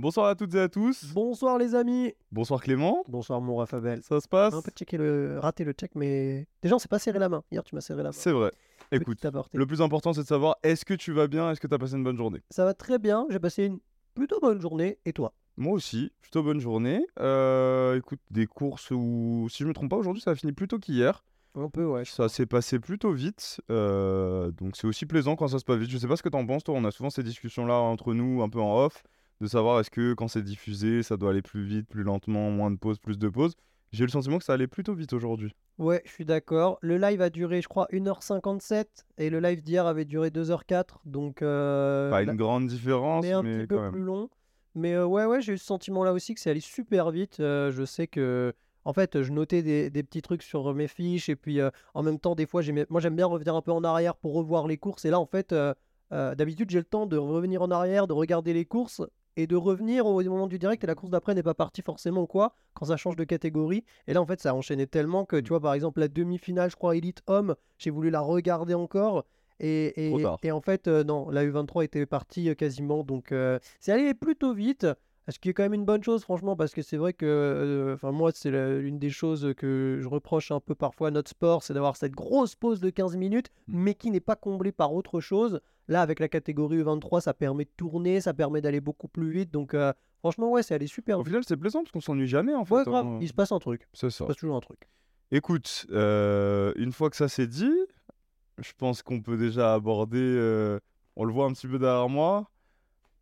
Bonsoir à toutes et à tous. Bonsoir les amis. Bonsoir Clément. Bonsoir mon Raphaël. Ça se passe On peut checker le... rater le check, mais déjà on s'est pas serré la main. Hier tu m'as serré la main. C'est vrai. Écoute, le plus important c'est de savoir est-ce que tu vas bien, est-ce que tu as passé une bonne journée? Ça va très bien. J'ai passé une plutôt bonne journée. Et toi? Moi aussi, plutôt bonne journée. Euh, écoute, des courses où, si je me trompe pas, aujourd'hui ça a fini plus tôt qu'hier. Un peu ouais. Ça s'est passé plutôt vite, euh, donc c'est aussi plaisant quand ça se passe vite. Je sais pas ce que t'en penses, toi. On a souvent ces discussions-là entre nous, un peu en off, de savoir est-ce que quand c'est diffusé, ça doit aller plus vite, plus lentement, moins de pauses, plus de pauses. J'ai eu le sentiment que ça allait plutôt vite aujourd'hui. Ouais, je suis d'accord. Le live a duré, je crois, 1h57 et le live d'hier avait duré 2h04. Donc, euh, Pas une grande différence, mais un mais petit quand peu même. plus long. Mais euh, ouais, ouais, j'ai eu ce sentiment-là aussi que c'est allé super vite. Euh, je sais que, en fait, je notais des, des petits trucs sur mes fiches et puis en même temps, des fois, moi j'aime bien revenir un peu en arrière pour revoir les courses. Et là, en fait, d'habitude, j'ai le temps de revenir en arrière, de regarder les courses et de revenir au moment du direct et la course d'après n'est pas partie forcément quoi quand ça change de catégorie. Et là, en fait, ça a enchaîné tellement que, tu vois, par exemple, la demi-finale, je crois, Elite Homme, j'ai voulu la regarder encore. Et en fait, euh, non, la U23 était partie euh, quasiment. Donc, euh, c'est allé plutôt vite. Ce qui est quand même une bonne chose, franchement, parce que c'est vrai que, euh, moi, c'est l'une des choses que je reproche un peu parfois à notre sport, c'est d'avoir cette grosse pause de 15 minutes, Mm. mais qui n'est pas comblée par autre chose. Là, avec la catégorie U23, ça permet de tourner, ça permet d'aller beaucoup plus vite. Donc, euh, franchement, ouais, c'est allé super Au final, c'est plaisant parce qu'on s'ennuie jamais en fait. Ouais, grave, hein. il se passe un truc. C'est ça. Il se passe toujours un truc. Écoute, euh, une fois que ça c'est dit, je pense qu'on peut déjà aborder, on le voit un petit peu derrière moi,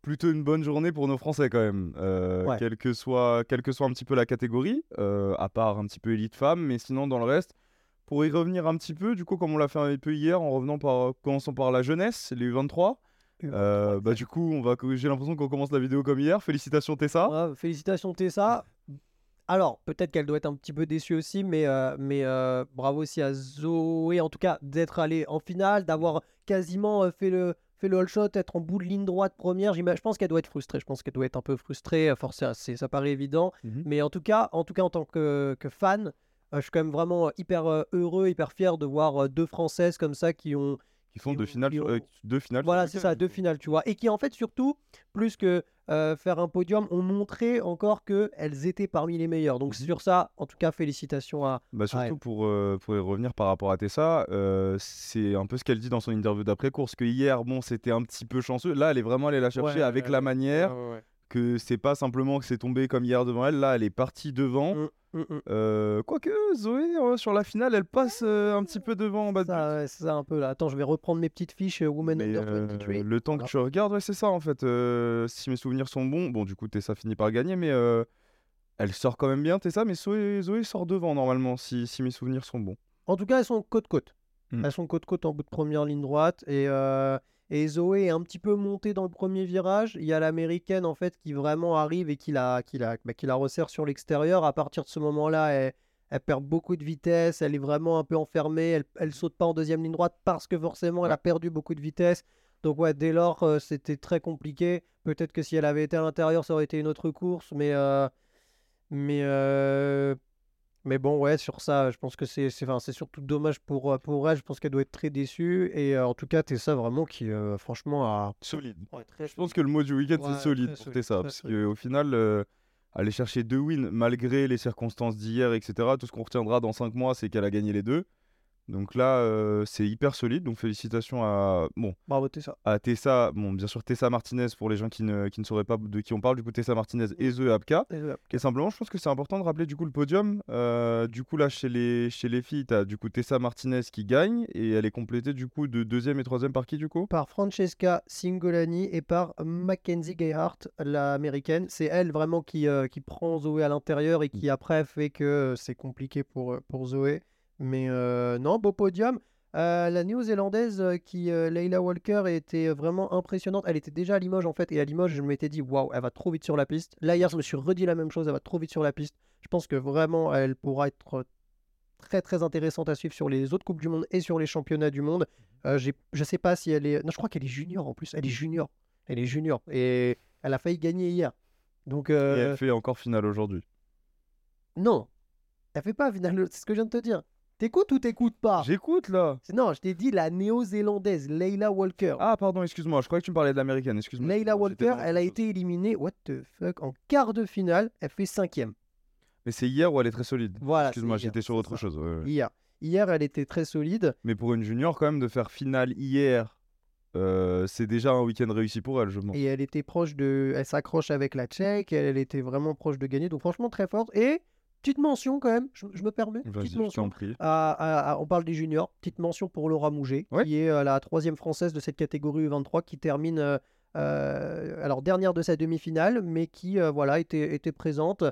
plutôt une bonne journée pour nos Français quand même. Euh, Ouais. quelle, que soit, quelle que soit un petit peu la catégorie, euh, à part un petit peu élite femme, mais sinon dans le reste, pour y revenir un petit peu, du coup comme on l'a fait un peu hier, en revenant par, commençant par la jeunesse, les U23, euh, bah du coup on va, j'ai l'impression qu'on commence la vidéo comme hier. Félicitations Tessa. Félicitations Tessa. Alors, peut-être qu'elle doit être un petit peu déçue aussi, mais, euh, mais bravo aussi à Zoé, en tout cas, d'être allée en finale, d'avoir quasiment fait le, fait le all shot, être en bout de ligne droite première. Je pense qu'elle doit être frustrée. Je pense qu'elle doit être un peu frustrée. euh, Forcément, ça paraît évident. Mhm. Mais en tout cas, en tout cas, en tant que, que fan, euh, je suis quand même vraiment hyper euh, heureux, hyper fier de voir euh, deux Françaises comme ça qui ont, Qui font deux finales, euh, deux finales. voilà, c'est ça, deux finales, tu vois. Et qui, en fait, surtout, plus que euh, faire un podium, ont montré encore qu'elles étaient parmi les meilleures. Donc, Mhm. sur ça, en tout cas, félicitations à. Bah surtout elle. pour, euh, pour y revenir par rapport à Tessa, euh, c'est un peu ce qu'elle dit dans son interview d'après-course, que hier, bon, c'était un petit peu chanceux. Là, elle est vraiment allée la chercher Ouais, avec la manière, Ouais, ouais, que c'est pas simplement que c'est tombé comme hier devant elle. Là, elle est partie devant. Mm, mm, mm. Euh, Quoique, Zoé, euh, sur la finale, elle passe euh, un petit peu devant en bas de Ça, ouais, c'est ça un peu là. Attends, je vais reprendre mes petites fiches euh, Women mais, Under 23. le temps que Voilà. tu regardes, ouais, c'est ça en fait. si mes souvenirs sont bons, bon, du coup, Tessa finit par gagner, mais elle sort quand même bien, Tessa, mais Zoé, Zoé sort devant normalement, si, si mes souvenirs sont bons. En tout cas, elles sont côte-côte. Mm. Elles sont côte-côte en bout de première ligne droite. Et, et Zoé est un petit peu montée dans le premier virage. Il y a l'américaine, en fait, qui vraiment arrive et qui la, bah, resserre sur l'extérieur. À partir de ce moment-là, elle, perd beaucoup de vitesse. Elle est vraiment un peu enfermée. Elle, elle saute pas en deuxième ligne droite parce que forcément, elle a perdu beaucoup de vitesse. Donc, ouais, dès lors, euh, c'était très compliqué. Peut-être que si elle avait été à l'intérieur, ça aurait été une autre course. Mais. euh, mais euh, mais bon, ouais, sur ça, je pense que c'est c'est enfin, c'est surtout dommage pour, euh, pour elle. Je pense qu'elle doit être très déçue. Et euh, en tout cas, Tessa, vraiment, qui, euh, franchement, a. Solide. Ouais, très Je pense que le mot du week-end, Ouais, c'est solide pour solide, Tessa. Parce solide. qu'au final, euh, aller chercher deux wins malgré les circonstances d'hier, etc., tout ce qu'on retiendra dans cinq mois, c'est qu'elle a gagné les deux. Donc là, euh, c'est hyper solide. Donc félicitations à, bon, Bravo, Tessa. à Tessa, bon, bien sûr Tessa Martinez pour les gens qui ne, qui ne sauraient pas de qui on parle, du coup Tessa Martinez et Zoé Apka. Et simplement, je pense que c'est important de rappeler du coup le podium. Euh, du coup, là, chez les, chez les filles, tu as du coup Tessa Martinez qui gagne et elle est complétée du coup de deuxième et troisième par qui du coup? Par Francesca Singolani et par Mackenzie Gayhart, l'américaine. C'est elle vraiment qui, euh, qui prend Zoé à l'intérieur et qui après fait que c'est compliqué pour, pour Zoé. Mais euh, non, beau podium. Euh, la néo-zélandaise euh, qui, euh, Leila Walker, était vraiment impressionnante. Elle était déjà à Limoges en fait, et à Limoges, je m'étais dit, waouh, elle va trop vite sur la piste. Là, hier, je me suis redit la même chose, elle va trop vite sur la piste. Je pense que vraiment, elle pourra être euh, très très intéressante à suivre sur les autres Coupes du Monde et sur les championnats du monde. Euh, j'ai- je sais pas si elle est. Non, je crois qu'elle est junior en plus. Elle est junior. Elle est junior. Et elle a failli gagner hier. Donc, Et euh, elle fait encore finale aujourd'hui. non. Elle fait pas finale. C'est ce que je viens de te dire. T'écoutes ou t'écoutes pas? J'écoute là. Non, je t'ai dit la néo-zélandaise Leila Walker. Ah, pardon, excuse-moi. Je croyais que tu me parlais de l'américaine. Excuse-moi. Leila Walker, elle a été éliminée, what the fuck, en quart de finale. Elle fait cinquième. Mais c'est hier où elle est très solide. Voilà. Excuse-moi, j'étais sur autre ça. chose. ouais, ouais. Hier. Hier, elle était très solide. Mais pour une junior, quand même, de faire finale hier, euh, c'est déjà un week-end réussi pour elle, je pense. Et elle était proche de. Elle s'accroche avec la Tchèque. Elle, elle était vraiment proche de gagner. Donc, franchement, très forte. Et petite mention quand même, je, je me permets. Vas-y, Petite je mention. t'en prie. à- à- à- on parle des juniors. Petite mention pour Laura Mouget, Ouais. qui est euh, la troisième française de cette catégorie U23, qui termine euh, euh, alors dernière de sa demi-finale, mais qui voilà était, était présente.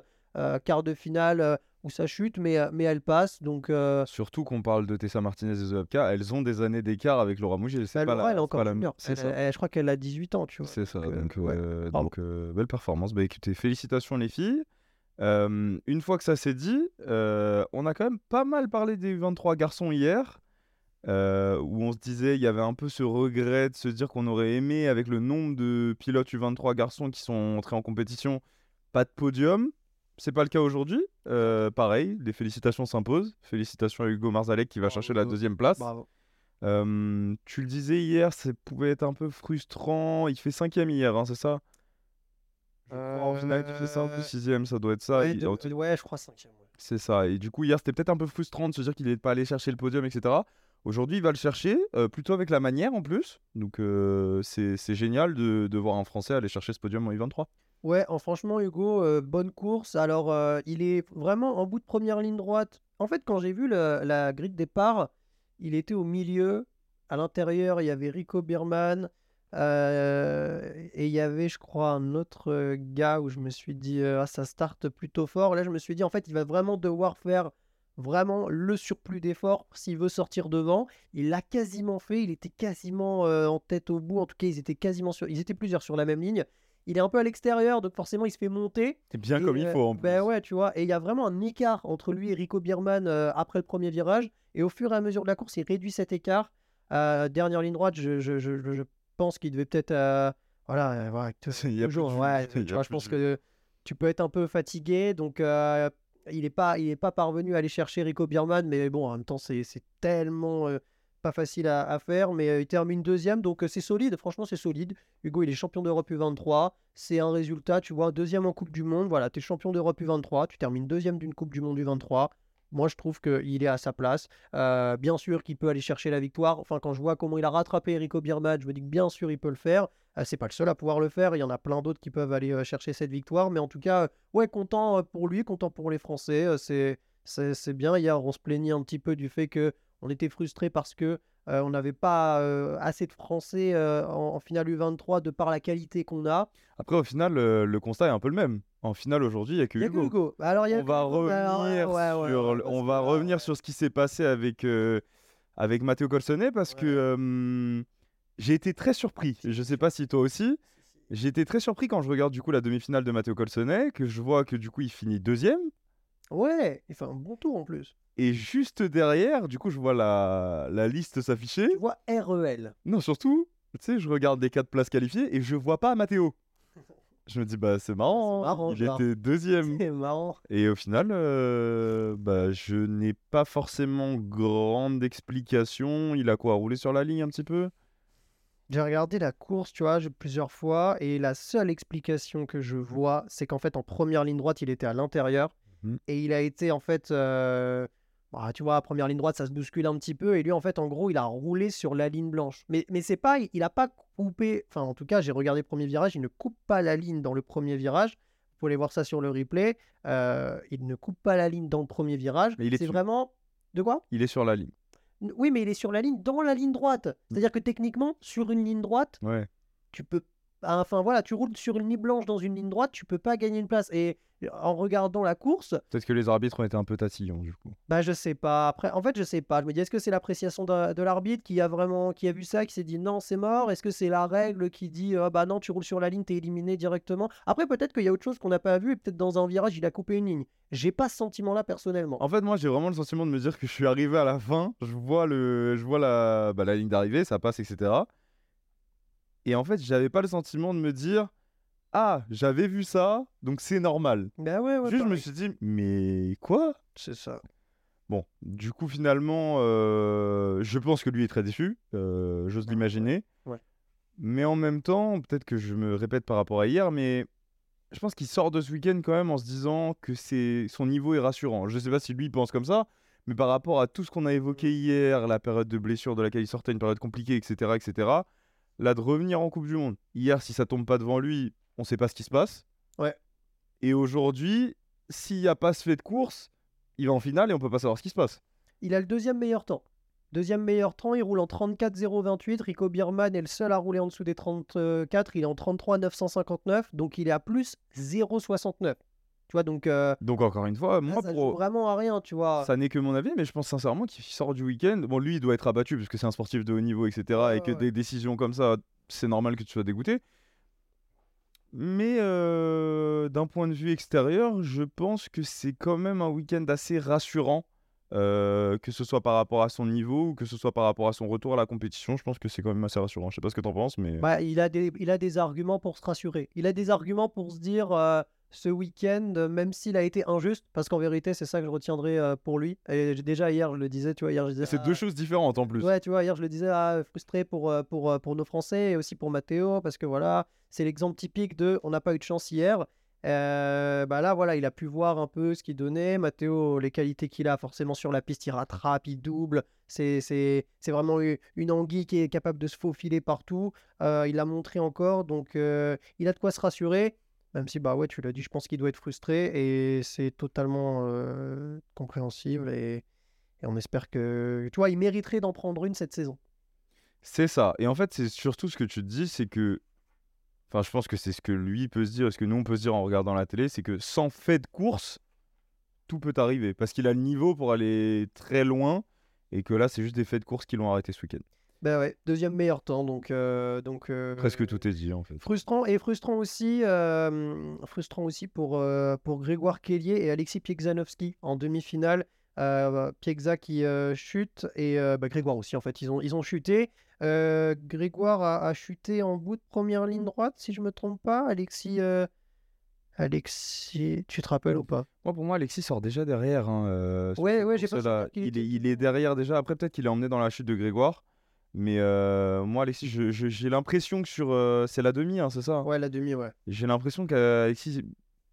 quart de finale où ça chute, mais, mais elle passe. Donc Surtout qu'on parle de Tessa Martinez et Zoapka, elles ont des années d'écart avec Laura Mouget. La- elle est encore la-. C'est Elle- ça. elle- je crois qu'elle a 18 ans, tu vois. C'est ça, Donc, donc, ouais. donc, belle performance. Bah écoutez, félicitations les filles. Euh, une fois que ça s'est dit, euh, on a quand même pas mal parlé des 23 garçons hier, euh, où on se disait, il y avait un peu ce regret de se dire qu'on aurait aimé, avec le nombre de pilotes U23 garçons qui sont entrés en compétition, pas de podium. C'est pas le cas aujourd'hui. Pareil, les félicitations s'imposent. Félicitations à Hugo Marzalek qui va Bravo, chercher la deuxième place. Bravo. Tu le disais hier, ça pouvait être un peu frustrant. Il fait cinquième hier, hein, c'est ça? Crois, En finale, un peu Euh, sixième, ça doit être ça. Ouais, Il- de- en- ouais, je crois 5 C'est ça. Et du coup, hier, c'était peut-être un peu frustrant de se dire qu'il n'est pas allé chercher le podium, etc. Aujourd'hui, il va le chercher, euh, plutôt avec la manière en plus. Donc, euh, c'est génial de, de voir un Français aller chercher ce podium en U23. Ouais, en franchement, Hugo, euh, bonne course. Alors, euh, il est vraiment en bout de première ligne droite. En fait, quand j'ai vu le- la grille de départ, il était au milieu. À l'intérieur, il y avait Rico Birman. Euh, et il y avait, je crois, un autre gars où je me suis dit, ah, ça start plutôt fort. Là, je me suis dit, en fait, il va vraiment devoir faire vraiment le surplus d'efforts s'il veut sortir devant. Il l'a quasiment fait. Il était quasiment euh, en tête au bout. En tout cas, ils étaient quasiment sur... Ils étaient plusieurs sur la même ligne. Il est un peu à l'extérieur, donc forcément, il se fait monter. C'est bien Et, comme il faut en plus. Ben ouais, tu vois. Et il y a vraiment un écart entre lui et Rico Bierman euh, après le premier virage. Et au fur et à mesure de la course, il réduit cet écart. Euh, dernière ligne droite, je, je, je, je- je pense qu'il devait peut-être. euh, voilà, plus toujours, ouais, tu vois, je pense que tu peux être un peu fatigué. Donc, euh, il n'est pas, il est pas parvenu à aller chercher Rico Bierman. Mais bon, en même temps, c'est c'est tellement euh, pas facile à, à faire. Mais il termine deuxième. Donc, c'est solide. Franchement, c'est solide. Hugo, il est champion d'Europe U23. C'est un résultat, tu vois, deuxième en Coupe du Monde. Voilà, tu es champion d'Europe U23. Tu termines deuxième d'une Coupe du Monde U23. Moi, je trouve qu'il est à sa place. Euh, bien sûr qu'il peut aller chercher la victoire. Enfin, quand je vois comment il a rattrapé Erico Birman, je me dis que bien sûr, il peut le faire. Euh, c'est pas le seul à pouvoir le faire. Il y en a plein d'autres qui peuvent aller euh, chercher cette victoire. Mais en tout cas, euh, ouais, content pour lui, content pour les Français. C'est, c'est, c'est bien. Hier, on se plaignait un petit peu du fait que on était frustré parce que euh, on n'avait pas euh, assez de Français euh, en, en finale U23 de par la qualité qu'on a. Après, au final, le constat est un peu le même. En finale, aujourd'hui, il n'y a que Hugo. Hugo. Alors, il y a on que va Hugo. Ouais, revenir ouais, sur, ouais, on va revenir sur ce qui s'est passé avec, avec Matteo Colsonnet parce que j'ai été très surpris. Je sais pas si toi aussi. J'ai été très surpris quand je regarde du coup la demi-finale de Matteo Colsonnet, que je vois que du coup il finit deuxième. Ouais, il fait un bon tour en plus. Et juste derrière, du coup, je vois la, la liste s'afficher. Tu vois E REL. Non, surtout, tu sais, je regarde les quatre places qualifiées et je vois pas Matteo. Je me dis, bah c'est marrant, C'est marrant, il était deuxième. C'est marrant. Et au final, euh, bah, je n'ai pas forcément grande explication. Il a quoi rouler sur la ligne un petit peu? J'ai regardé la course, tu vois, plusieurs fois, et la seule explication que je vois, c'est qu'en fait, en première ligne droite, il était à l'intérieur, Mhm. et il a été, en fait, euh, bah, tu vois, première ligne droite, ça se bouscule un petit peu, et lui, en fait, en gros, il a roulé sur la ligne blanche. Mais, mais c'est pas, il a pas coupé, enfin, en tout cas, j'ai regardé le premier virage, il ne coupe pas la ligne dans le premier virage. Vous pouvez voir ça sur le replay. euh, il ne coupe pas la ligne dans le premier virage. Mais il est C'est vraiment. De quoi? Il est sur la ligne. Oui, mais il est sur la ligne, dans la ligne droite. C'est-à-dire que techniquement, sur une ligne droite, Ouais. tu peux. Enfin voilà, tu roules sur une ligne blanche dans une ligne droite, tu peux pas gagner une place. Et en regardant la course, Peut-être que les arbitres ont été un peu tatillons du coup. bah je sais pas. Après, en fait, je sais pas. Je me dis, est-ce que c'est l'appréciation de, de l'arbitre qui a vraiment qui a vu ça, qui s'est dit non, c'est mort? Est-ce que c'est la règle qui dit ah bah non, tu roules sur la ligne, t'es éliminé directement? Après, peut-être qu'il y a autre chose qu'on n'a pas vu et peut-être dans un virage, il a coupé une ligne. J'ai pas ce sentiment-là personnellement. En fait, moi, j'ai vraiment le sentiment de me dire que je suis arrivé à la fin. Je vois, le, je vois la, bah, la ligne d'arrivée, ça passe, etc. Et en fait, j'avais pas le sentiment de me dire Ah, j'avais vu ça, donc c'est normal. Bah ouais, ouais. Juste, je me suis dit Mais quoi? C'est ça. Bon, du coup, finalement, euh, je pense que lui est très déçu, euh, j'ose l'imaginer. Ouais. Mais en même temps, peut-être que je me répète par rapport à hier, mais je pense qu'il sort de ce week-end quand même en se disant que c'est son niveau est rassurant. Je sais pas si lui pense comme ça, mais par rapport à tout ce qu'on a évoqué hier, la période de blessure de laquelle il sortait, une période compliquée, etc., etc., là, de revenir en Coupe du Monde. Hier, si ça tombe pas devant lui, on sait pas ce qui se passe. Ouais. Et aujourd'hui, s'il n'y a pas ce fait de course, il va en finale et on peut pas savoir ce qui se passe. Il a le deuxième meilleur temps. Deuxième meilleur temps, il roule en 34,028. Rico Bierman est le seul à rouler en dessous des 34. Il est en 33,959. Donc il est à plus 0,69. Tu vois, donc. euh, Donc encore une fois, moi, ça joue pour... vraiment à rien, tu vois. ça n'est que mon avis, mais je pense sincèrement qu'il sort du week-end. Bon, lui, il doit être abattu parce que c'est un sportif de haut niveau, etc. Ouais, et que ouais, des décisions comme ça, c'est normal que tu sois dégoûté. Mais euh, d'un point de vue extérieur, je pense que c'est quand même un week-end assez rassurant, euh, que ce soit par rapport à son niveau ou que ce soit par rapport à son retour à la compétition. Je pense que c'est quand même assez rassurant. Je sais pas ce que t'en penses, mais Bah, il, a des, il a des arguments pour se rassurer. Il a des arguments pour se dire ce week-end, euh, même s'il a été injuste, parce qu'en vérité, c'est ça que je retiendrai euh, pour lui. Et déjà, hier, je le disais, tu vois, hier, je disais. c'est ah, deux choses différentes en plus. Ouais, tu vois, hier, je le disais, ah, frustré pour, euh, pour, pour nos Français et aussi pour Matteo, parce que voilà, c'est l'exemple typique de on n'a pas eu de chance hier. Euh, bah là, voilà, il a pu voir un peu ce qu'il donnait. Matteo, les qualités qu'il a, forcément sur la piste, il rattrape, il double. C'est, vraiment une anguille qui est capable de se faufiler partout. Euh, il l'a montré encore, donc il a de quoi se rassurer. Même si, bah ouais, tu l'as dit, je pense qu'il doit être frustré et c'est totalement compréhensible. Et, et on espère que, tu vois, il mériterait d'en prendre une cette saison. C'est ça. Et en fait, c'est surtout ce que tu te dis, c'est que. Enfin, je pense que c'est ce que lui peut se dire, et ce que nous on peut se dire en regardant la télé, c'est que sans fait de course, tout peut arriver. Parce qu'il a le niveau pour aller très loin, et que là, c'est juste des faits de course qui l'ont arrêté ce week-end. Ben ouais, deuxième meilleur temps, donc, euh, donc euh, Presque tout est dit en fait. frustrant et frustrant aussi, euh, frustrant aussi pour euh, pour Grégoire Kellier et Alexis Piegzanowski en demi-finale. Euh, Piegza qui euh, chute et euh, bah, Grégoire aussi en fait, ils ont ils ont chuté. Euh, Grégoire a, a chuté en bout de première ligne droite, si je me trompe pas. Alexis, euh, Alexis, tu te rappelles ou pas? Moi, pour moi, Alexis sort déjà derrière. hein, euh, sur Ouais, cette ouais, j'ai pas course-là. souvenir qu'il il, est, il est derrière déjà. Après, peut-être qu'il est emmené dans la chute de Grégoire. Mais euh, moi, Alexis, j'ai l'impression que sur. euh, c'est la demi, hein, c'est ça Ouais, la demi, ouais. J'ai l'impression qu'Alexis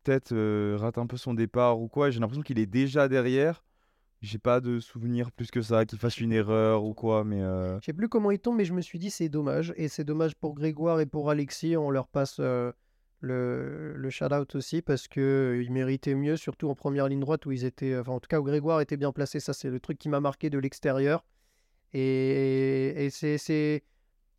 peut-être euh, rate un peu son départ ou quoi. J'ai l'impression qu'il est déjà derrière. J'ai pas de souvenir plus que ça, qu'il fasse une erreur ou quoi. Mais Je sais plus comment il tombe, mais je me suis dit c'est dommage. Et c'est dommage pour Grégoire et pour Alexis. On leur passe le, le shout-out aussi parce que ils méritaient mieux, surtout en première ligne droite où ils étaient. Enfin, en tout cas, où Grégoire était bien placé. Ça, c'est le truc qui m'a marqué de l'extérieur. Et, c'est,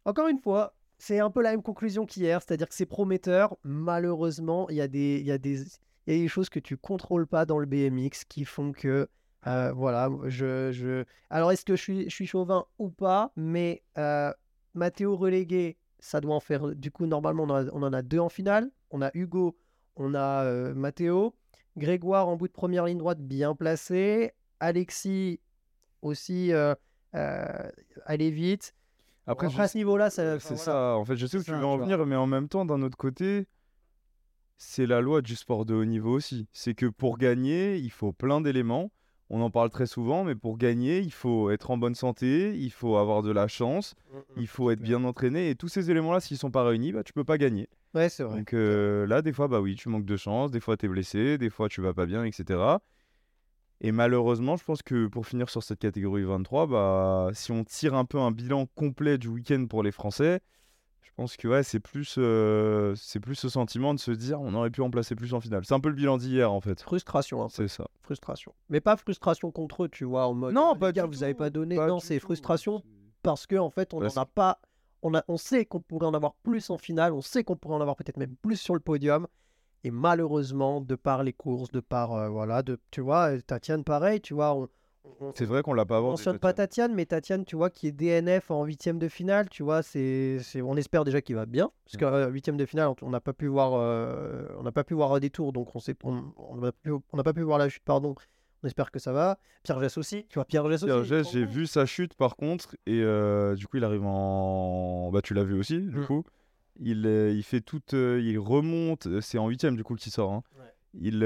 Encore une fois, c'est un peu la même conclusion qu'hier. C'est-à-dire que c'est prometteur. Malheureusement, il y a des, choses que tu contrôles pas dans le BMX qui font que. euh, voilà, je, alors, est-ce que je suis, chauvin ou pas? Mais euh, Mathéo relégué, ça doit en faire. Du coup, normalement, on, en a- deux en finale. On a Hugo, on a euh, Mathéo. Grégoire en bout de première ligne droite, bien placé. Alexis aussi, euh, allez vite. après, à ce niveau-là, C'est voilà. ça, en fait, je sais où tu veux en vois. venir, mais en même temps, d'un autre côté, c'est la loi du sport de haut niveau aussi. C'est que pour gagner, il faut plein d'éléments. On en parle très souvent, mais pour gagner, il faut être en bonne santé, il faut avoir de la chance, Mm, mm, il faut être bien entraîné, et tous ces éléments-là, s'ils sont pas réunis, bah, tu peux pas gagner. Ouais, c'est vrai. Donc euh, là, des fois, bah oui, tu manques de chance, des fois, tu es blessé, des fois, tu vas pas bien, etc. Et malheureusement, je pense que pour finir sur cette catégorie 23, bah, si on tire un peu un bilan complet du week-end pour les Français, je pense que ouais, c'est plus, euh, c'est plus ce sentiment de se dire on aurait pu en placer plus en finale. C'est un peu le bilan d'hier en fait. Frustration, peu. C'est ça. Frustration. Mais pas frustration contre eux, tu vois, en mode. Non, les pas gars, vous avez tout, pas donné. pas non, c'est frustration parce que en fait on n'en a pas on a on sait qu'on pourrait en avoir plus en finale on sait qu'on pourrait en avoir peut-être même plus sur le podium et malheureusement de par les courses de par euh, voilà de tu vois euh, Tatiane pareil tu vois on, C'est vrai qu'on l'a pas on abordé. mentionne pas. Tatiane mais Tatiane tu vois qui est DNF en huitième de finale tu vois c'est c'est on espère déjà qu'il va bien parce que euh, huitième de finale on- n'a pas pu voir euh, on n'a pas pu voir des tours donc on sait on n'a pas pu on n'a pas pu voir la chute pardon on espère que ça va Pierre Gess aussi tu vois Pierre Gess aussi Pierre Gess, j'ai vu sa chute par contre, et euh, du coup, il arrive en. Bah, tu l'as vu aussi, du Mm. coup. Il, euh, il fait toute. euh, il remonte, euh, c'est en huitième du coup qu'il sort. hein. Ouais. Il,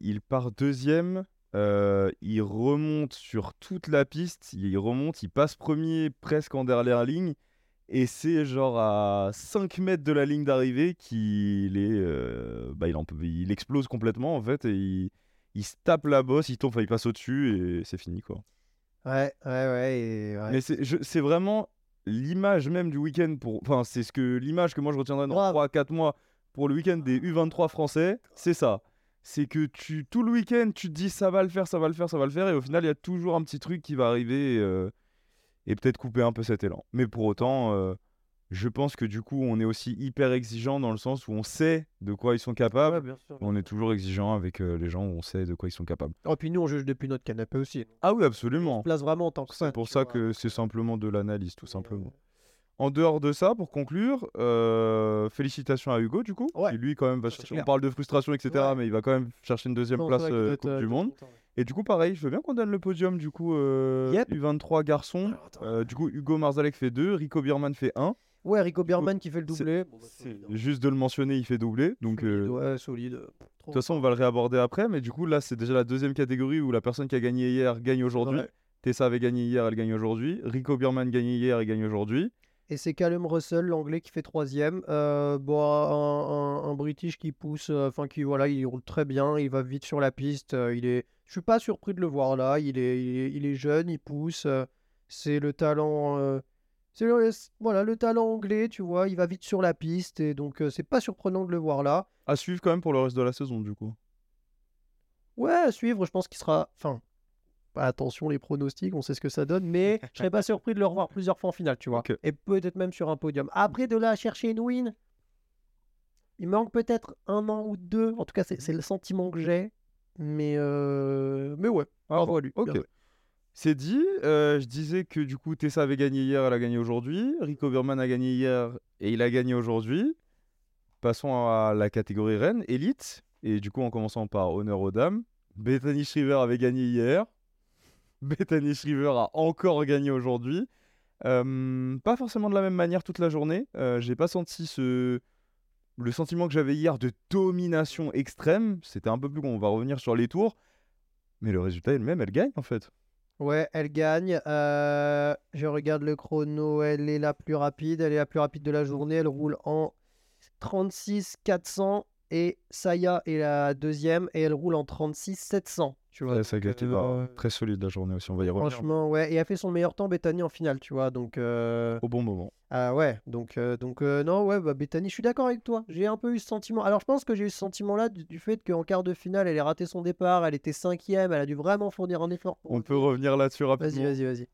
il part deuxième euh, il remonte sur toute la piste, il remonte, il passe premier presque en dernière ligne, et c'est genre à 5 mètres de la ligne d'arrivée qu'il est, euh, bah, il, en peut- il explose complètement en fait, et il, il se tape la bosse, il tombe, enfin, il passe au-dessus, et c'est fini quoi. Ouais, ouais, ouais. et ouais. Mais c'est vraiment l'image même du week-end pour. Enfin, c'est ce que l'image que moi je retiendrai dans Grave. 3-4 mois pour le week-end des U23 français, c'est ça. C'est que tu tout le week-end, tu te dis ça va le faire, ça va le faire, ça va le faire, et au final, il y a toujours un petit truc qui va arriver euh, et peut-être couper un peu cet élan. Mais pour autant, euh, je pense que du coup, on est aussi hyper exigeant dans le sens où on sait de quoi ils sont capables. Ouais, bien sûr. bien On est toujours exigeant avec euh, les gens où on sait de quoi ils sont capables. Oh, puis nous, on juge depuis notre canapé aussi. Ah oui, On absolument. se place vraiment en tant que C'est pour ça vois. que c'est simplement de l'analyse, tout simplement. En dehors de ça, pour conclure, euh, félicitations à Hugo, du coup. Ouais. Qui lui, quand même, va chercher. On parle de frustration, etc. Ouais. Mais il va quand même chercher une deuxième non, place euh, Coupe euh, du Monde. content, ouais. Et du coup, pareil, je veux bien qu'on donne le podium, du coup, euh, Yep. U23 garçons. Alors. Euh, du coup, Hugo Marzalek fait 2, Rico Bierman fait 1. Ouais, Rico Bierman qui fait le doublé. Bon, bah, solide, hein. juste de le mentionner, il fait doubler. Donc, Solide, euh, de ouais, solide. Trop toute façon, on va le réaborder après. Mais du coup, là, c'est déjà la deuxième catégorie où la personne qui a gagné hier gagne aujourd'hui. Ouais. Tessa avait gagné hier, elle gagne aujourd'hui. Rico Bierman gagnait hier et gagne aujourd'hui. Et c'est Callum Russell, l'anglais, qui fait troisième. Euh, bon, un, un- un British qui pousse, euh, enfin qui voilà, il roule très bien, il va vite sur la piste. euh, il est, je suis pas surpris de le voir là. Il est, il est, il est jeune, il pousse. euh, c'est le talent, euh, c'est le, voilà, le talent anglais, tu vois. Il va vite sur la piste et donc euh, c'est pas surprenant de le voir là. À suivre quand même pour le reste de la saison, du coup. Ouais, à suivre, je pense qu'il sera. Enfin, attention les pronostics, on sait ce que ça donne, mais je serais pas surpris de le revoir plusieurs fois en finale, tu vois. Et peut-être même sur un podium. Après, de là à chercher une win, il manque peut-être un an ou deux. En tout cas, c'est le sentiment que j'ai. Mais, euh... mais ouais, bravo à lui. Ok. C'est dit. euh, je disais que du coup, Tessa avait gagné hier, elle a gagné aujourd'hui. Rico Berman a gagné hier et il a gagné aujourd'hui. Passons à la catégorie reine, élite. Et du coup, en commençant par honneur aux dames. Bethany Shriver avait gagné hier. Bethany Shriver a encore gagné aujourd'hui. Pas forcément de la même manière toute la journée. Euh, J'ai pas senti ce le sentiment que j'avais hier de domination extrême. C'était un peu plus. On va revenir sur les tours. Mais le résultat est le même, elle gagne en fait. Ouais, elle gagne. Euh, je regarde le chrono, elle est la plus rapide. Elle est la plus rapide de la journée. Elle roule en 36 400 et Saya est la deuxième et elle roule en 36 700. Tu vois, ça a été euh, très solide la journée aussi, on va y revenir. franchement, ouais. Et elle fait son meilleur temps, Bethany, en finale, tu vois. Donc, euh, Au bon moment. ah ouais. Donc, euh, donc euh, non, ouais, bah, Bethany, je suis d'accord avec toi. J'ai un peu eu ce sentiment. Alors, je pense que j'ai eu ce sentiment-là du, du fait qu'en quart de finale, elle ait raté son départ. Elle était cinquième. Elle a dû vraiment fournir un effort. pour On peut revenir. là-dessus Vas-y, rapidement. vas-y, vas-y.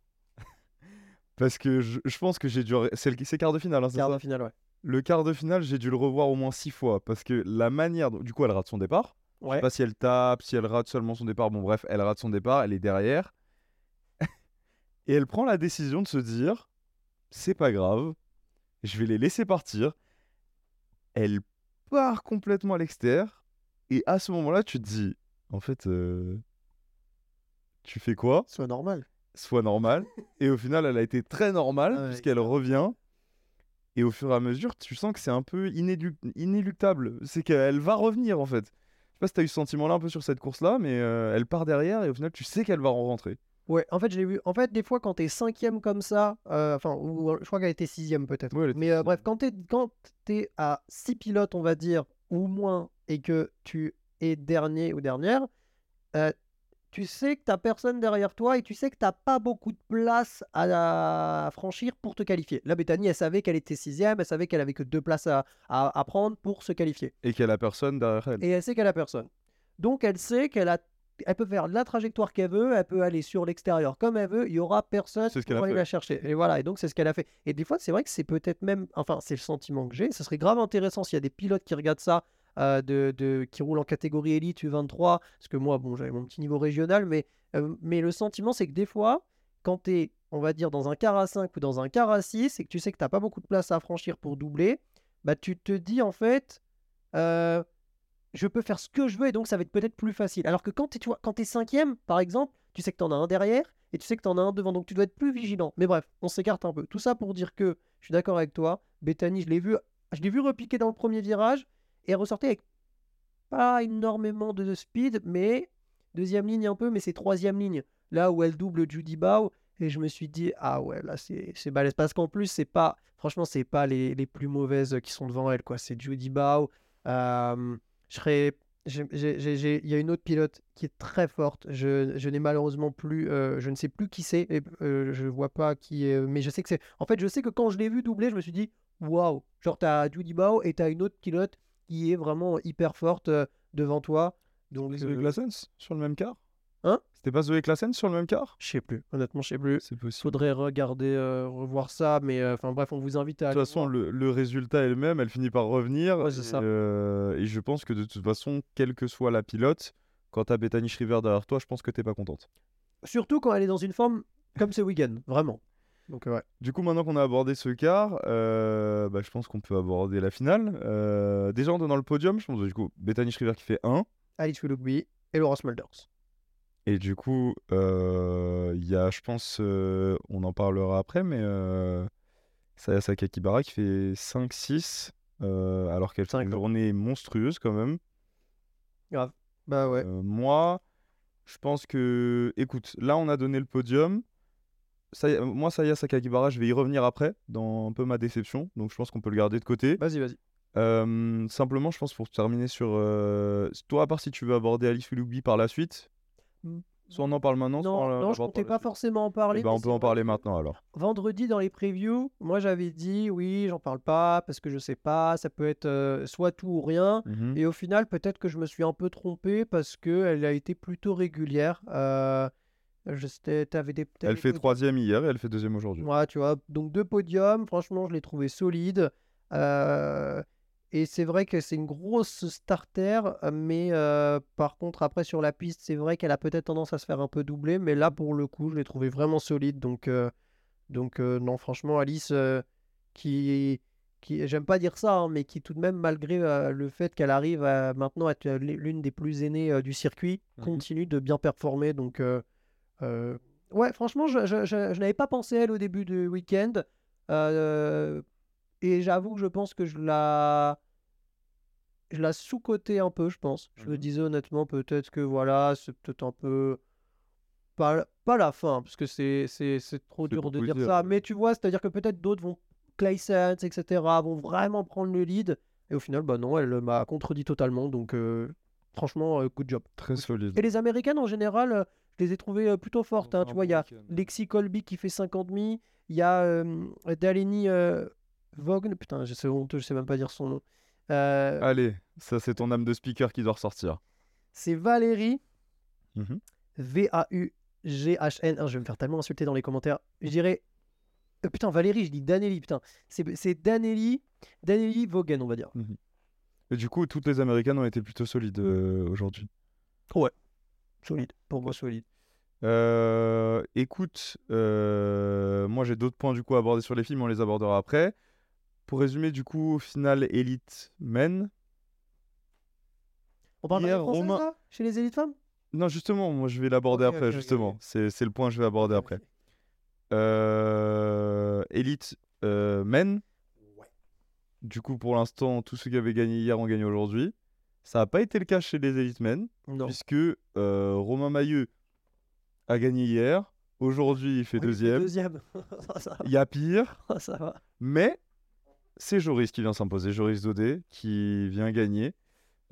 Parce que je, je pense que j'ai dû. C'est quart de finale, hein, c'est Quart ça? de finale, ouais. Le quart de finale, j'ai dû le revoir au moins six fois. Parce que la manière. dont- Du coup, elle rate son départ. Je sais Ouais. pas si elle tape, si elle rate seulement son départ. Bon, bref, elle rate son départ, elle est derrière. Et elle prend la décision de se dire c'est pas grave, je vais les laisser partir. Elle part complètement à l'extérieur. Et à ce moment-là, tu te dis en fait, euh, tu fais quoi? Soit normal. Soit normal. et au final, elle a été très normale, Ah ouais, puisqu'elle revient. Et au fur et à mesure, tu sens que c'est un peu inélu- inéluctable. C'est qu'elle va revenir en fait. Je sais pas si t'as eu ce sentiment-là un peu sur cette course-là, mais euh, elle part derrière et au final, tu sais qu'elle va en rentrer. Ouais, en fait, j'ai vu. En fait, des fois, quand t'es cinquième comme ça, euh, enfin, ou, je crois qu'elle était sixième peut-être. Ouais, Mais euh, bref, quand t'es quand t'es à six pilotes, on va dire, ou moins, et que tu es dernier ou dernière, tu sais que t'as personne derrière toi et tu sais que t'as pas beaucoup de place à, à franchir pour te qualifier. La Bethany, elle savait qu'elle était sixième, elle savait qu'elle avait que deux places à, à, à prendre pour se qualifier. Et qu'elle a personne derrière elle. Et elle sait qu'elle a personne. Donc elle sait qu'elle a, elle peut faire la trajectoire qu'elle veut, elle peut aller sur l'extérieur comme elle veut, il y aura personne ce pour aller la chercher. Et voilà, et donc c'est ce qu'elle a fait. Et des fois, c'est vrai que c'est peut-être même, enfin, c'est le sentiment que j'ai. Ce serait grave intéressant s'il y a des pilotes qui regardent ça, euh, de, qui roulent en catégorie élite U23, parce que moi, bon, j'avais mon petit niveau régional, mais, euh, mais le sentiment, c'est que des fois, quand tu es, on va dire, dans un quart à 5 ou dans un quart à 6, et que tu sais que tu n'as pas beaucoup de place à franchir pour doubler, bah tu te dis en fait. euh, je peux faire ce que je veux et donc ça va être peut-être plus facile. Alors que quand tu es cinquième, par exemple, tu sais que tu en as un derrière et tu sais que tu en as un devant, donc tu dois être plus vigilant. Mais bref, on s'écarte un peu. Tout ça pour dire que je suis d'accord avec toi. Bethany, je l'ai vu, je l'ai vu repiquer dans le premier virage et ressortir avec pas énormément de speed, mais deuxième ligne un peu, mais c'est troisième ligne. Là où elle double Judy Bow. Et je me suis dit, ah ouais, là, c'est balèze. Parce qu'en plus, c'est pas, franchement, c'est pas les, les plus mauvaises qui sont devant elle, quoi. C'est Judy Bow. euh, je serais. Il y a une autre pilote qui est très forte. Je, je n'ai malheureusement plus. euh, je ne sais plus qui c'est. et, euh, je vois pas qui est. Mais je sais que c'est. En fait, je sais que quand je l'ai vu doubler, je me suis dit, waouh. Genre, t'as Judy Bow et t'as une autre pilote qui est vraiment hyper forte euh, devant toi. Donc, Zoé euh, Claessens sur le même car Hein? C'était pas Zoé Claessens sur le même car je sais plus. Honnêtement, je sais plus. C'est possible. Faudrait regarder, euh, revoir ça, mais euh, enfin bref, on vous invite à. De toute façon, le, le résultat est le même, elle finit par revenir. Ouais, c'est et, ça. euh, et je pense que de toute façon, quelle que soit la pilote, quand t'as Bethany Shriver derrière toi, je pense que t'es pas contente. Surtout quand elle est dans une forme comme ce week-end, vraiment. Donc euh, ouais. Du coup, maintenant qu'on a abordé ce quart, euh, bah, je pense qu'on peut aborder la finale. Euh, déjà, en donnant le podium, je pense du coup, Bethany Shriver qui fait 1. Alice Willoughby et Laura Smulders. Et du coup, euh, il y a, je pense, on en parlera après, mais euh, Saya Sakakibara qui fait 5-6, euh, alors qu'elle fait une journée monstrueuse quand même. Bah ouais. Moi, je pense que, écoute, là on a donné le podium. Saya- moi, Saya Sakakibara, je vais y revenir après, dans un peu ma déception, donc je pense qu'on peut le garder de côté. Vas-y, vas-y. Euh, simplement, je pense pour terminer sur. euh, toi, à part si tu veux aborder Alice Willoughby par la suite, Mm. soit on en parle maintenant, soit on Non, non, je comptais pas suite. forcément en parler. Mais on peut en parler maintenant alors. Vendredi dans les previews, moi j'avais dit oui, j'en parle pas parce que je sais pas, ça peut être euh, soit tout ou rien. Mhm. Et au final, peut-être que je me suis un peu trompé parce que elle a été plutôt régulière. Des. Elle fait troisième hier et elle fait deuxième aujourd'hui. Ouais, tu vois, donc deux podiums, franchement, je l'ai trouvé solide. Euh, et c'est vrai que c'est une grosse starter, mais euh, par contre, après sur la piste, c'est vrai qu'elle a peut-être tendance à se faire un peu doubler, mais là, pour le coup, je l'ai trouvé vraiment solide. Donc, euh, donc euh, non, franchement, Alice, qui, qui j'aime pas dire ça, hein, mais qui tout de même, malgré le fait qu'elle arrive à maintenant être euh, l'une des plus aînées du circuit, Mhm. continue de bien performer. Donc, Ouais, franchement, je, je- je- je n'avais pas pensé à elle au début du week-end. Euh, et j'avoue que je pense que je la, je la sous-cotais un peu, je pense. Je me Mhm. disais honnêtement, peut-être que voilà, c'est peut-être un peu. Pas, pas la fin, parce que c'est trop dur de dire dire, ça. Mais tu vois, c'est-à-dire que peut-être d'autres vont. Claysens, etc., vont vraiment prendre le lead. Et au final, bah non, elle m'a contredit totalement. Donc, euh, franchement, euh, good job. Très solide. Et les Américaines, en général, euh, je les ai trouvées euh, plutôt fortes. hein. Tu vois, il y a. Lexi Colby qui fait 50 000. Il y a euh, Daleni euh, Vaughn. Putain, je sais honteux, je sais même pas dire son nom. Euh, Allez, ça c'est ton âme de speaker qui doit ressortir. C'est Valérie, Mhm. V-A-U-G-H-N. Ah, je vais me faire tellement insulter dans les commentaires. Je dirais. euh, putain, Valérie, je dis Danelli, putain. C'est Danelli, Danelli Vaughan, on va dire. Et du coup, toutes les américaines ont été plutôt solides euh, aujourd'hui. Solide. Pour moi, solide. Euh, écoute, euh, moi j'ai d'autres points du coup à aborder sur les films, on les abordera après. Pour résumer, du coup, finale Elite Men. On parle Hier, de Romain- là Chez les élites femmes? Non, justement, moi je vais l'aborder après, justement. C'est le point que je vais aborder après. Euh, Elite euh, Men. Du coup, pour l'instant, tous ceux qui avaient gagné hier ont gagné aujourd'hui. Ça n'a pas été le cas chez les Elite Men, Non. puisque euh, Romain Mailleux a gagné hier. Aujourd'hui, il fait Oui, deuxième. Deuxième. Il y a pire, ça va. mais c'est Joris qui vient s'imposer. Joris Dodé qui vient gagner.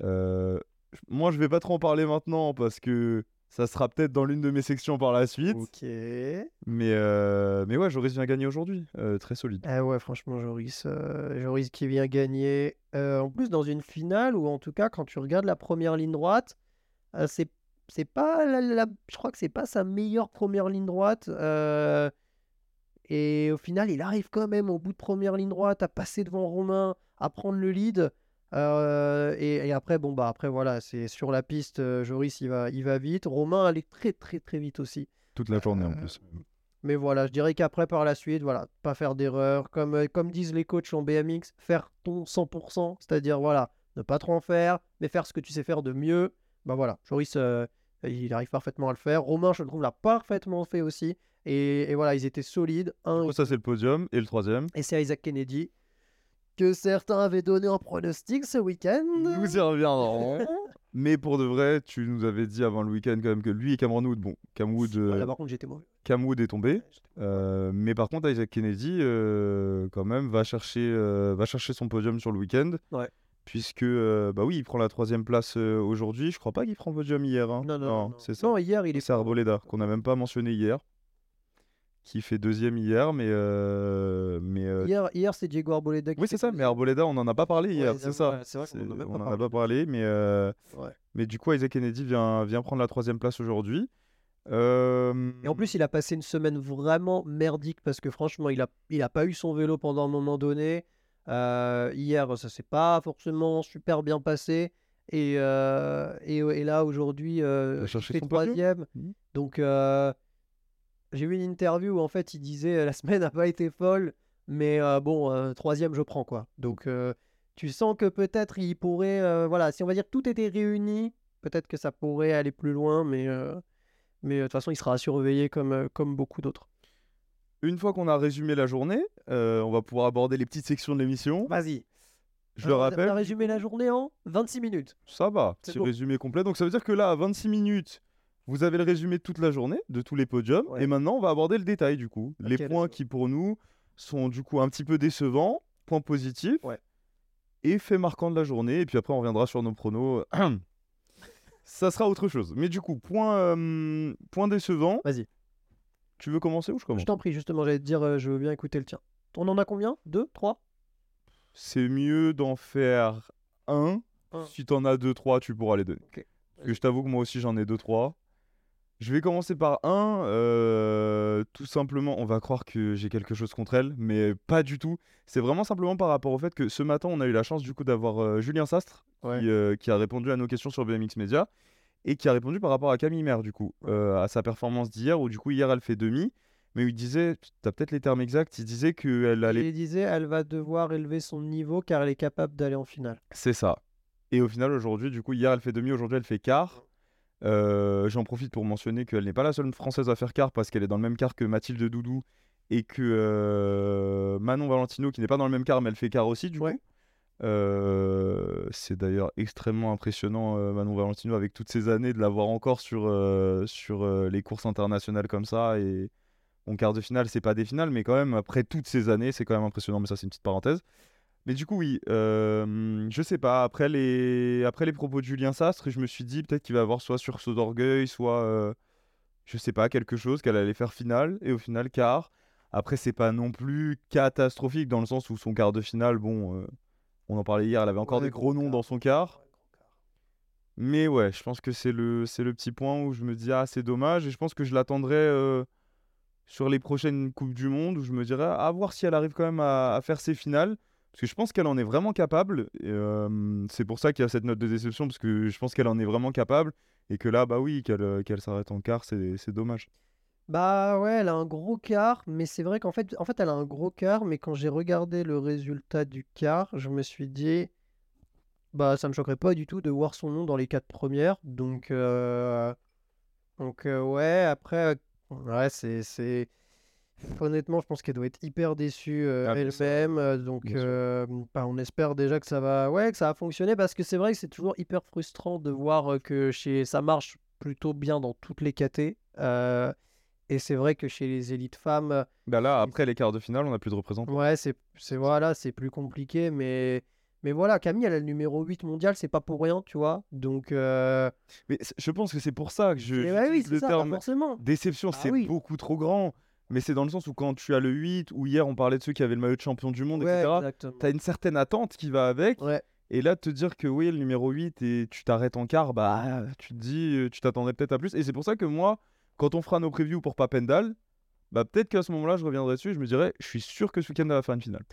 Euh, moi, je vais pas trop en parler maintenant parce que ça sera peut-être dans l'une de mes sections par la suite. Ok. Mais, euh, mais ouais, Joris vient gagner aujourd'hui. Euh, très solide. Ah ouais, franchement, Joris, euh, Joris qui vient gagner. En plus, dans une finale, ou en tout cas, quand tu regardes la première ligne droite, c'est c'est pas la, la- je crois que c'est pas sa meilleure première ligne droite. et au final, il arrive quand même au bout de première ligne droite à passer devant Romain, à prendre le lead. Euh, et, et après, bon bah après voilà, c'est sur la piste. euh, Joris, il va, il va vite. Romain allait très très très vite aussi. Toute la journée en Euh, plus. Mais voilà, je dirais qu'après, par la suite, voilà, pas faire d'erreur. Comme, comme disent les coachs en BMX, faire ton 100%, c'est-à-dire, voilà, ne pas trop en faire, mais faire ce que tu sais faire de mieux. Bah voilà, Joris, euh, il arrive parfaitement à le faire. Romain, je le trouve, l'a parfaitement fait aussi. Et, et voilà, ils étaient solides. Un, ça, c'est le podium. Et le troisième et c'est Isaac Kennedy, que certains avaient donné en pronostic ce week-end. Nous y reviendrons. Mais pour de vrai, tu nous avais dit avant le week-end quand même que lui et Cameron Wood, bon, Cam Wood, Ah, euh, Là, par contre, j'étais mauvais. Cam Wood est tombé. Euh, mais par contre, Isaac Kennedy, euh, quand même, va chercher, euh, va chercher son podium sur le week-end. Ouais. Puisque, euh, bah oui, il prend la troisième place euh, aujourd'hui. Je crois pas qu'il prend podium hier. hein. Non, non, non, non. c'est ça. Non, hier, il est C'est Arboleda, qu'on n'a même pas mentionné hier. Qui fait deuxième hier, mais. euh, mais euh, Hier, hier c'est Diego Arboleda qui Oui, c'est ça, mais. Arboleda, on n'en a pas parlé hier, Ouais, c'est ça. c'est vrai qu'on a même on n'en a pas parlé, mais, euh, Ouais. mais du coup, Isaac Kennedy vient, vient prendre la troisième place aujourd'hui. Et en plus, il a passé une semaine vraiment merdique parce que franchement, il a, il a pas eu son vélo pendant un moment donné. Hier, ça s'est pas forcément super bien passé. Et, et, et là, aujourd'hui, il fait troisième. Mhm. Donc, j'ai vu une interview où en fait, il disait la semaine n'a pas été folle, mais euh, bon, euh, troisième, je prends quoi. Donc, tu sens que peut-être il pourrait, voilà, si on va dire que tout était réuni, peut-être que ça pourrait aller plus loin, mais mais de toute façon, il sera à surveiller comme, comme beaucoup d'autres. Une fois qu'on a résumé la journée, on va pouvoir aborder les petites sections de l'émission. Vas-y. Je le On a rappelle, résumé la journée en 26 minutes. ça va, C'est petit bon. résumé complet. Donc ça veut dire que là, à 26 minutes, vous avez le résumé de toute la journée, de tous les podiums. Ouais. Et maintenant, on va aborder le détail du coup. les points qui pour nous sont du coup un petit peu décevants, points positifs. Ouais. Et faits marquants de la journée. Et puis après, on reviendra sur nos pronos. ça sera autre chose. Mais du coup, point, euh, point décevant. Vas-y. Tu veux commencer ou je commence? Je t'en prie, justement, j'allais te dire, euh, je veux bien écouter le tien. On en a combien? Deux? Trois? C'est mieux d'en faire un. Un. Si t'en as deux, trois, tu pourras les donner. Parce que je t'avoue que moi aussi j'en ai deux, trois. Je vais commencer par un. euh, tout simplement, on va croire que j'ai quelque chose contre elle, mais pas du tout. C'est vraiment simplement par rapport au fait que ce matin, on a eu la chance du coup d'avoir euh, Julien Sastre Ouais. qui, euh, qui a répondu à nos questions sur BMX Media et qui a répondu par rapport à Camille Maire du coup, euh, à sa performance d'hier où du coup hier elle fait demi, mais il disait, t'as peut-être les termes exacts, il disait qu'elle allait Il disait, elle va devoir élever son niveau car elle est capable d'aller en finale. C'est ça. Et au final, aujourd'hui, du coup, hier, elle fait demi, aujourd'hui, elle fait quart. Euh, J'en profite pour mentionner qu'elle n'est pas la seule française à faire quart parce qu'elle est dans le même quart que Mathilde Doudou et que euh, Manon Valentino, qui n'est pas dans le même quart, mais elle fait quart aussi, du Ouais. coup. Euh, c'est d'ailleurs extrêmement impressionnant, euh, Manon Valentino, avec toutes ces années, de la voir encore sur, sur les courses internationales comme ça. Et en quart de finale, c'est pas des finales, mais quand même, après toutes ces années, c'est quand même impressionnant. Mais ça, c'est une petite parenthèse. Mais du coup, oui, euh, je sais pas. Après les, après les propos de Julien Sastre, je me suis dit peut-être qu'il va avoir soit sursaut d'orgueil, soit, euh, je sais pas, quelque chose, qu'elle allait faire finale. Et au final, quart. Après, c'est pas non plus catastrophique dans le sens où son quart de finale, bon, euh, on en parlait hier, elle avait encore Ouais, des gros noms quart. dans son quart. Mais ouais, je pense que c'est le, c'est le petit point où je me dis, ah, c'est dommage. Et je pense que je l'attendrai euh, sur les prochaines Coupes du Monde où je me dirais, à voir si elle arrive quand même à, à faire ses finales. Parce que je pense qu'elle en est vraiment capable. c'est pour ça qu'il y a cette note de déception, parce que je pense qu'elle en est vraiment capable. Et que là, bah oui, qu'elle s'arrête en quart, c'est dommage. Bah ouais, elle a un gros quart, mais c'est vrai qu'en fait, en fait, elle a un gros quart, mais quand j'ai regardé le résultat du quart, je me suis dit, bah ça me choquerait pas du tout de voir son nom dans les quatre premières. Donc, donc ouais, après, ouais, c'est... Honnêtement, je pense qu'elle doit être hyper déçue euh, Ah, elle-même. euh, Donc, euh, bah, on espère déjà que ça va, ouais, que ça va fonctionner parce que c'est vrai que c'est toujours hyper frustrant de voir euh, que chez ça marche plutôt bien dans toutes les euh, et c'est vrai que chez les élites femmes, Bah là, après les quarts de finale, on n'a plus de représentants. ouais, c'est, c'est voilà, c'est plus compliqué, mais, mais voilà, Camille, elle a le numéro 8 mondial, c'est pas pour rien, tu vois. Donc, euh, Mais je pense que c'est pour ça que je. oui, le ça, bah, terme forcément. déception, Ah c'est oui. beaucoup trop grand. Mais c'est dans le sens où quand tu as le 8, ou hier on parlait de ceux qui avaient le maillot de champion du monde, Ouais, etc. exactement. T'as une certaine attente qui va avec. Ouais. Et là, te dire que oui, le numéro 8 et tu t'arrêtes en quart, bah tu te dis, euh, tu t'attendais peut-être à plus. Et c'est pour ça que moi, quand on fera nos previews pour Papendal, bah peut-être qu'à ce moment-là, je reviendrai dessus et je me dirais, je suis sûr que ce week-end, va faire une finale.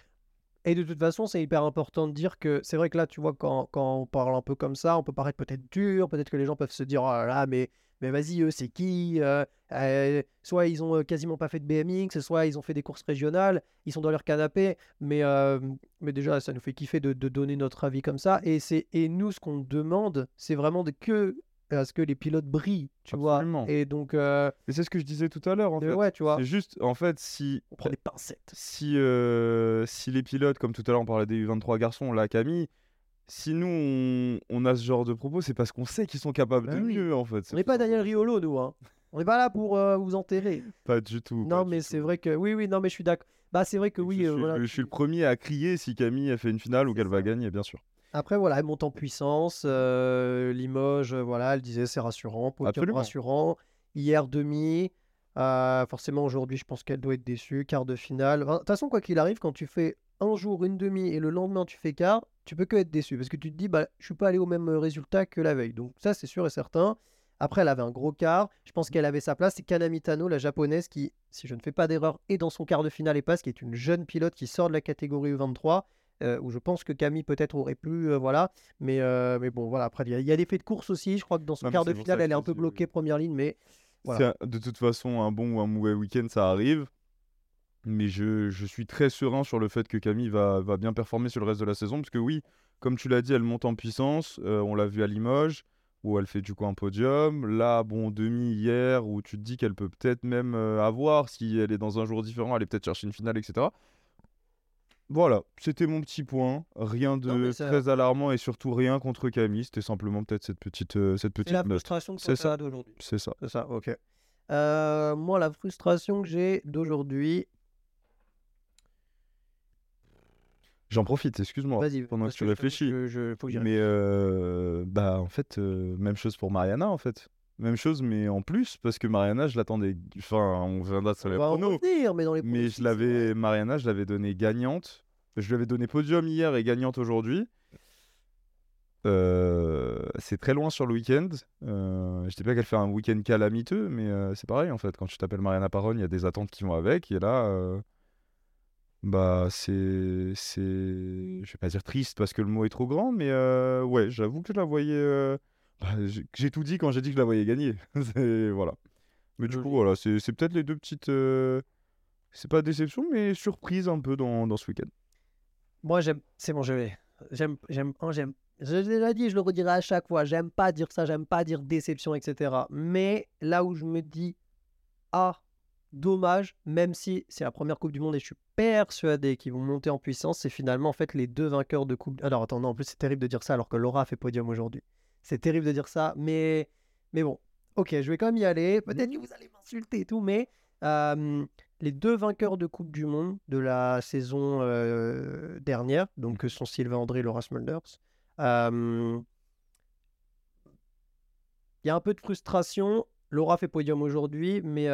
Et de toute façon, c'est hyper important de dire que c'est vrai que là, tu vois, quand, quand on parle un peu comme ça, on peut paraître peut-être dur, peut-être que les gens peuvent se dire, oh là là, mais, mais vas-y, eux, c'est qui Euh, euh, Soit ils ont euh, quasiment pas fait de BMX, soit ils ont fait des courses régionales, ils sont dans leur canapé, mais, euh, mais déjà, ça nous fait kiffer de, de donner notre avis comme ça. Et, c'est, et nous, ce qu'on demande, c'est vraiment de que à ce que les pilotes brillent, tu Absolument. vois. Et donc, euh, Mais c'est ce que je disais tout à l'heure, en fait. ouais, tu vois, C'est juste, en fait, si on prend des pincettes. si, euh, si les pilotes, comme tout à l'heure on parlait des U23 garçons, là Camille, si nous on, on a ce genre de propos, c'est parce qu'on sait qu'ils sont capables Bah de oui. mieux en fait. On n'est pas. Daniel Riolo, nous. Hein. On n'est pas là pour euh, vous enterrer. Pas du tout. Non, mais c'est vrai que. Oui, oui, non, mais je suis d'accord. Bah, c'est vrai que oui. je, euh, suis, voilà. je suis le premier à crier si Camille a fait une finale ou qu'elle va gagner, bien sûr. Après, voilà, elle monte en puissance. euh, Limoges, voilà, elle disait c'est rassurant. Absolument. rassurant. Hier, demi. forcément, aujourd'hui, je pense qu'elle doit être déçue. Quart de finale. Enfin, De toute façon, quoi qu'il arrive, quand tu fais un jour, une demi et le lendemain, tu fais quart, tu peux que être déçu. Parce que tu te dis, bah, je suis pas allé au même euh, résultat que la veille. Donc, ça, c'est sûr et certain. Après, elle avait un gros quart. Je pense qu'elle avait sa place. C'est Kanami Tano, la japonaise, qui, si je ne fais pas d'erreur, est dans son quart de finale et passe, qui est une jeune pilote qui sort de la catégorie U23. euh, où je pense que Camille peut-être aurait pu, euh, voilà. Mais, euh, mais bon, voilà. Après, il y, y a des faits de course aussi. Je crois que dans son Non, quart de finale, elle est un peu oui. bloquée première ligne, mais voilà. De toute façon, un bon ou un mauvais week-end, ça arrive. Mais je, je suis très serein sur le fait que Camille va, va bien performer sur le reste de la saison. Parce que oui, comme tu l'as dit, elle monte en puissance. Euh, on l'a vu à Limoges, où elle fait du coup un podium. Là, bon, demi hier, où tu te dis qu'elle peut peut-être même euh, avoir, si elle est dans un jour différent, aller peut-être chercher une finale, etc. Voilà, c'était mon petit point. Rien de Non, mais ça- très alarmant et surtout rien contre Camille. C'était simplement peut-être cette petite, euh, cette C'est petite la note. frustration que C'est ça. d'aujourd'hui. C'est ça. C'est ça, ok. Euh, moi, la frustration que j'ai d'aujourd'hui. J'en profite, excuse-moi. Vas-y, pendant que tu réfléchis. que je- faut que j'y Mais euh, bah en fait, euh, même chose pour Mariana en fait. Même chose, mais en plus, parce que Mariana, je l'attendais. Enfin, on viendra sur les pronos. mais dans les Mais je l'avais. Mariana, je l'avais donné gagnante. Je lui avais donné podium hier et gagnante aujourd'hui. Euh, c'est très loin sur le week-end. Euh, je dis pas qu'elle fait un week-end calamiteux, mais euh, c'est pareil en fait. Quand tu t'appelles Mariana Parone, il y a des attentes qui vont avec. Et là, bah c'est, c'est, je vais pas dire triste parce que le mot est trop grand, mais euh, ouais, j'avoue que je la voyais. euh, bah, j'ai tout dit quand j'ai dit que je la voyais gagner. Voilà. Mais du coup, voilà, c'est peut-être les deux petites. euh, c'est pas déception, mais surprise un peu dans, dans ce week-end. Moi, j'aime. C'est bon, je l'ai. J'aime. J'aime. j'aime. Je l'ai déjà dit, je le redirai à chaque fois. J'aime pas dire ça, j'aime pas dire déception, etc. Mais là où je me dis, ah, dommage, même si c'est la première Coupe du Monde et je suis persuadé qu'ils vont monter en puissance, c'est finalement en fait les deux vainqueurs de Coupe. Alors attends, non, en plus c'est terrible de dire ça alors que Laura a fait podium aujourd'hui. C'est terrible de dire ça, mais mais bon, ok, je vais quand même y aller. Peut-être que vous allez m'insulter et tout, mais euh, les deux vainqueurs de Coupe du Monde de la saison euh, dernière, donc que sont Sylvain André et Laura Smulders. euh, Il y a un peu de frustration. Laura fait podium aujourd'hui, mais,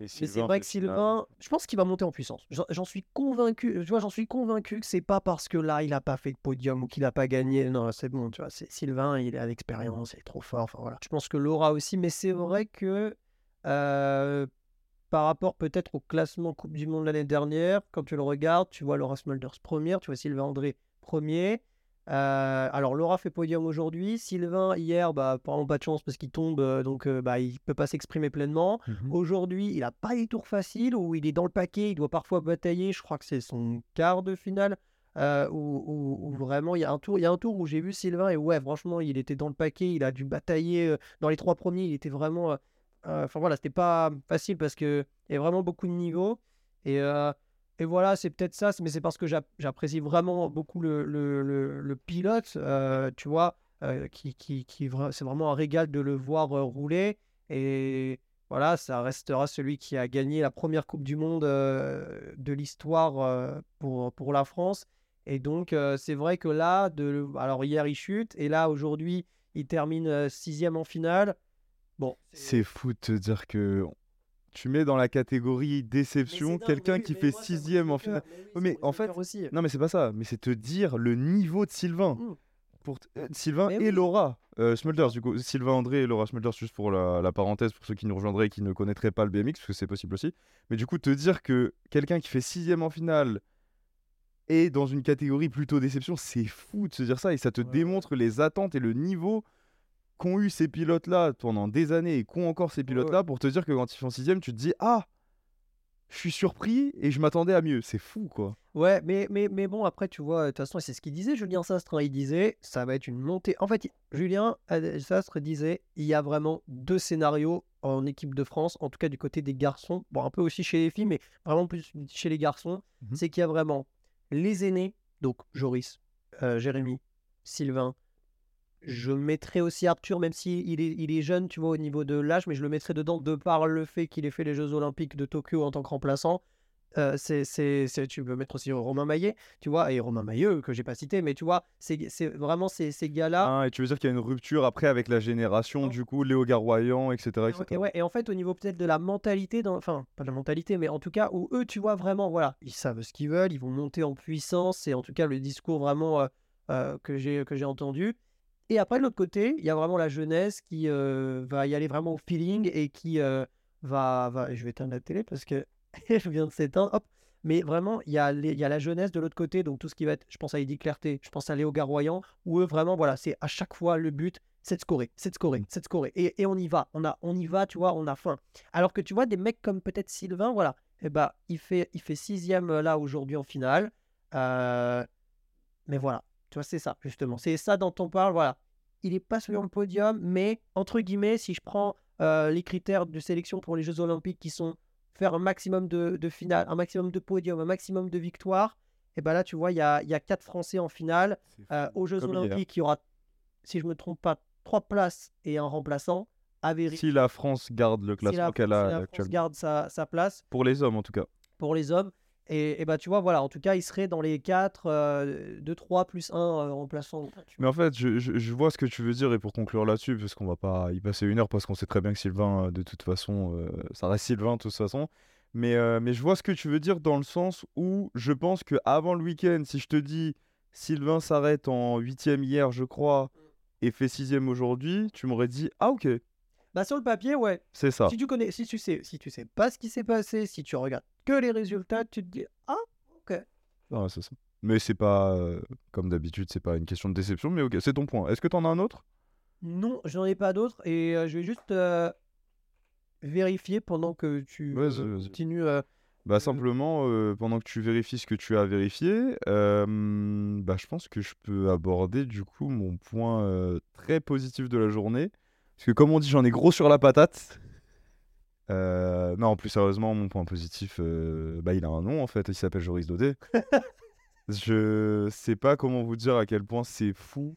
euh, mais c'est vrai que Sylvain, je pense qu'il va monter en puissance. J'en j'en suis convaincu. Tu vois, j'en suis convaincu que c'est pas parce que là il a pas fait de podium ou qu'il a pas gagné. Non, c'est bon. Tu vois, c'est Sylvain, il a l'expérience, il est trop fort. Enfin voilà. Je pense que Laura aussi, mais c'est vrai que euh, par rapport peut-être au classement Coupe du Monde l'année dernière, quand tu le regardes, tu vois Laura Smulders première, tu vois Sylvain André premier. Euh, alors Laura fait podium aujourd'hui. Sylvain hier, bah apparemment pas de chance parce qu'il tombe, euh, donc euh, bah il peut pas s'exprimer pleinement. Mhm. Aujourd'hui, il a pas des tours faciles où il est dans le paquet, il doit parfois batailler. Je crois que c'est son quart de finale euh, où, où- où vraiment il y a un tour, il y a un tour où j'ai vu Sylvain et ouais, franchement, il était dans le paquet, il a dû batailler dans les trois premiers. Il était vraiment, enfin voilà, c'était pas facile parce que il y a vraiment beaucoup de niveaux et et voilà, c'est peut-être ça, mais c'est parce que j'app- j'apprécie vraiment beaucoup le, pilote, euh, tu vois, euh, qui, qui, c'est vraiment un régal de le voir euh, rouler. Et voilà, ça restera celui qui a gagné la première Coupe du Monde de l'histoire pour, pour la France. Et donc, c'est vrai que là, alors hier, il chute, et là, aujourd'hui, il termine sixième en finale. Bon, C'est fou de te dire que tu mets dans la catégorie déception quelqu'un qui fait sixième en finale. Mais en fait-. Non, mais c'est pas ça. Mais c'est te dire le niveau de Sylvain. Pour euh, Sylvain et. Laura euh, Smulders, du coup. Sylvain André et Laura Smulders, juste pour la, parenthèse, pour ceux qui nous rejoindraient et qui ne connaîtraient pas le BMX, parce que c'est possible aussi. Mais du coup, te dire que quelqu'un qui fait sixième en finale est dans une catégorie plutôt déception, c'est fou de se dire ça. Et ça te démontre les attentes et le niveau qu'ont eu ces pilotes-là pendant des années et qu'ont encore ces pilotes-là pour te dire que quand ils font sixième, tu te dis Ah, je suis surpris et je m'attendais à mieux. C'est fou, quoi. Ouais, mais, mais, mais bon, après, tu vois, de toute façon, c'est ce qu'il disait, Julien Sastre. hein, Il disait, ça va être une montée. En fait, Julien euh, Sastre disait, il y a vraiment deux scénarios en équipe de France, en tout cas du côté des garçons, bon, un peu aussi chez les filles, mais vraiment plus chez les garçons. Mhm. C'est qu'il y a vraiment les aînés, donc Joris, euh, Jérémy, Sylvain. Je mettrais aussi Arthur, même s'il il est, il est jeune, tu vois, au niveau de l'âge, mais je le mettrais dedans de par le fait qu'il ait fait les Jeux Olympiques de Tokyo en tant que remplaçant. Euh, c'est, c'est, c'est- tu peux mettre aussi Romain Maillet, tu vois, et Romain Mailleux, que j'ai pas cité, mais tu vois, c'est, c'est vraiment ces, ces gars-là. Ah, et tu veux dire qu'il y a une rupture après avec la génération, du coup, Léo Garoyan, etc. Et ouais- etc. Et, ouais, et en fait, au niveau peut-être de la mentalité, dans- enfin, pas de la mentalité, mais en tout cas, où eux, tu vois, vraiment, voilà, ils savent ce qu'ils veulent, ils vont monter en puissance, et en tout cas, le discours vraiment euh, euh, que j'ai que j'ai entendu. Et après, de l'autre côté, il y a vraiment la jeunesse qui euh, va y aller vraiment au feeling et qui euh, va, va. Je vais éteindre la télé parce que je viens de s'éteindre. Hop. Mais vraiment, il y, a les- il y a la jeunesse de l'autre côté, donc tout ce qui va être, je pense à Eddie Clarté, je pense à Léo Garoyan, où eux, vraiment, voilà, c'est à chaque fois le but, c'est de scorer, c'est de scorer, c'est de scorer. Et, et on y va, on, a, on y va, tu vois, on a faim. Alors que tu vois, des mecs comme peut-être Sylvain, voilà, eh ben, il fait, il fait sixième euh, là aujourd'hui en finale. Euh, mais voilà, tu vois, c'est ça, justement. C'est ça dont on parle, voilà. Il n'est pas sur le podium, mais entre guillemets, si je prends euh, les critères de sélection pour les Jeux Olympiques qui sont faire un maximum de, de finales, un maximum de podiums, un maximum de victoires, et ben là, tu vois, il y a, y a quatre Français en finale. Euh, aux Jeux Comme. Olympiques, il y aura, si je me trompe pas, trois places et un remplaçant à. Si la France garde le Si classement qu'elle si la a France actuellement. garde sa, sa place Pour les hommes, en tout cas. pour les hommes. Et, et bah, tu vois, voilà, en tout cas, il serait dans les 4, 2, 3 plus 1 remplaçant. Enfin, tu Mais en fait, je, je- je vois ce que tu veux dire et pour conclure là-dessus, parce qu'on va pas y passer une heure, parce qu'on sait très bien que Sylvain, euh, de toute façon, euh, ça reste Sylvain de toute façon. Mais, euh, mais je vois ce que tu veux dire dans le sens où je pense que avant le week-end, si je te dis Sylvain s'arrête en huitième hier, je crois, et fait sixième aujourd'hui, tu m'aurais dit ah ok, Bah, sur le papier, ouais. c'est ça. Si tu connais, si tu sais, si tu sais pas ce qui s'est passé, si tu regardes que les résultats, tu te dis ah ok. Ah, c'est ça. Mais c'est pas, euh, comme d'habitude, c'est pas une question de déception, mais ok, c'est ton point. Est-ce que t'en as un autre? Non, j'en ai pas d'autres et euh, je vais juste euh, vérifier pendant que tu continues. Bah simplement, pendant que tu vérifies ce que tu as vérifié, bah, je pense que je peux aborder du coup mon point très positif de la journée. Parce que comme on dit, j'en ai gros sur la patate. Euh, non, plus sérieusement, mon point positif, euh, bah, il a un nom en fait, il s'appelle Joris Daudet. je sais pas comment vous dire à quel point c'est fou.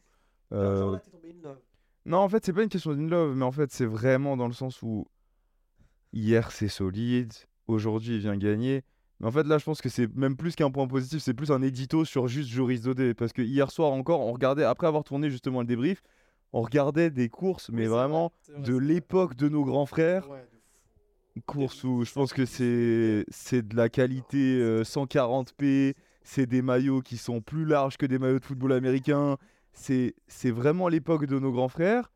Euh, genre là, t'es tombé in love. non, en fait, c'est pas une question d'une love, mais en fait, c'est vraiment dans le sens où hier c'est solide, aujourd'hui il vient gagner. Mais en fait, là, je pense que c'est même plus qu'un point positif, c'est plus un édito sur juste Joris Dodé. Parce que hier soir encore, on regardait, après avoir tourné justement le débrief, on regardait des courses, mais Oui, c'est vrai, vraiment vrai, de l'époque de nos grands frères. Ouais, de. Courses où je pense que c'est c'est de la qualité euh, 140p, c'est des maillots qui sont plus larges que des maillots de football américain. C'est c'est vraiment l'époque de nos grands frères.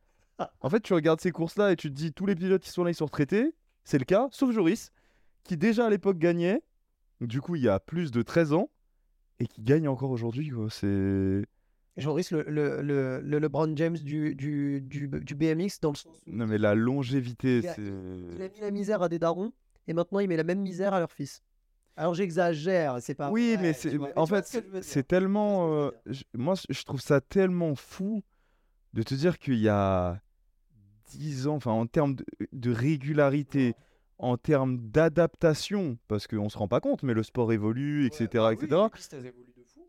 En fait, tu regardes ces courses-là et tu te dis tous les pilotes qui sont là, ils sont retraités. C'est le cas, sauf Joris, qui déjà à l'époque gagnait. Du coup, il y a plus de 13 ans et qui gagne encore aujourd'hui. C'est Joris, le, le, le, le LeBron James du, du, du, du BMX, dans le sens non mais la longévité, c'est il a mis la misère à des darons et maintenant il met la même misère à leur fils. Alors j'exagère, c'est pas. Oui, vrai, mais c'est vois, en fait c'est tellement euh, je moi je trouve ça tellement fou de te dire qu'il y a 10 ans enfin en termes de, de régularité, en termes d'adaptation parce qu'on se rend pas compte mais le sport évolue etc bah etc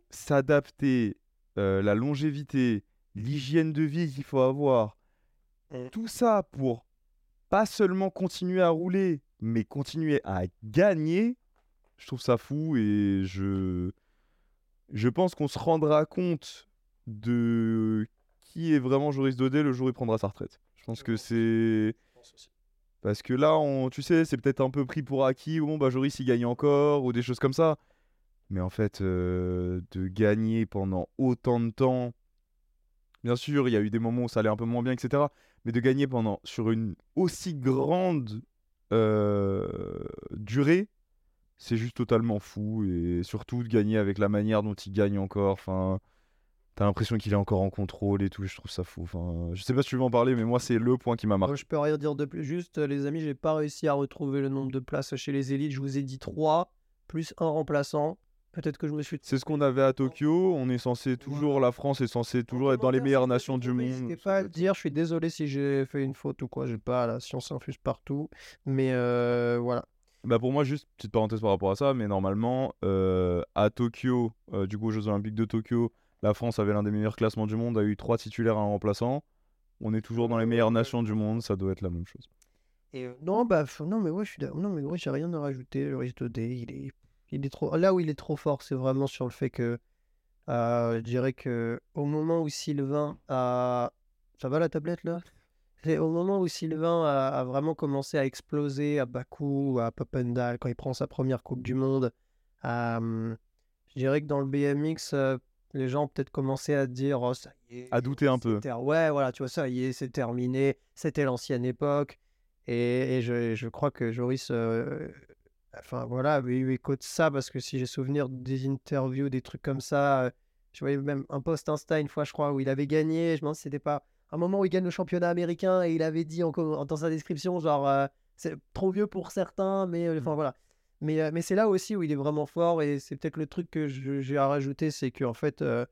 s'adapter euh, la longévité, l'hygiène de vie qu'il faut avoir, Mm. tout ça pour pas seulement continuer à rouler mais continuer à gagner, je trouve ça fou et je je pense qu'on se rendra compte de qui est vraiment Joris Daudet le jour où il prendra sa retraite. Je pense que c'est parce que là, on, tu sais, c'est peut-être un peu pris pour acquis. Bon, bah Joris, il gagne encore ou des choses comme ça. Mais en fait, euh, de gagner pendant autant de temps, bien sûr, il y a eu des moments où ça allait un peu moins bien, etc. Mais de gagner pendant sur une aussi grande euh, durée, c'est juste totalement fou. Et surtout de gagner avec la manière dont il gagne encore. Enfin, t'as l'impression qu'il est encore en contrôle et tout. Je trouve ça fou. Enfin, je sais pas si tu veux en parler, mais moi, c'est le point qui m'a marqué. Je peux rien dire de plus. Juste, euh, les amis, j'ai pas réussi à retrouver le nombre de places chez les élites. Je vous ai dit 3 plus un remplaçant. Peut-être que je me suis. C'est ce qu'on avait à Tokyo. On est censé toujours, la France est censée toujours être dans les meilleures nations du monde. N'hésitez pas à le dire. Je suis désolé si j'ai fait une faute ou quoi. J'ai pas la science infuse partout. Mais euh, voilà. Bah pour moi, juste petite parenthèse par rapport à ça, mais normalement, euh, à Tokyo, euh, du coup, aux Jeux Olympiques de Tokyo, La France avait l'un des meilleurs classements du monde, a eu trois titulaires à un remplaçant. On est toujours dans les meilleures nations du monde, ça doit être la même chose. Et euh, non, bah, non, mais ouais, je suis. Non, mais ouais, j'ai rien à rajouter. Le risque de D, il est, il est trop. Là où il est trop fort, c'est vraiment sur le fait que. euh, je dirais que au moment où Sylvain a. Ça va la tablette là? C'est au moment où Sylvain a, a vraiment commencé à exploser à Bakou, à Papendal, quand il prend sa première Coupe du Monde. je dirais que dans le BMX, euh, les gens ont peut-être commencé à dire oh, ça y est. À douter un peu. Ouais, voilà, tu vois, ça y est, c'est terminé. C'était l'ancienne époque. Et, et je, je crois que Joris, euh, enfin voilà, écho de ça parce que si j'ai souvenir des interviews, des trucs comme ça, je voyais même un post Insta une fois, je crois, où il avait gagné. Je me demande si c'était pas un moment où il gagne le championnat américain et il avait dit en, dans sa description, genre, euh, c'est trop vieux pour certains, mais euh, enfin voilà. Mais, euh, mais c'est là aussi où il est vraiment fort et c'est peut-être le truc que j'ai à rajouter, c'est qu'en fait, euh,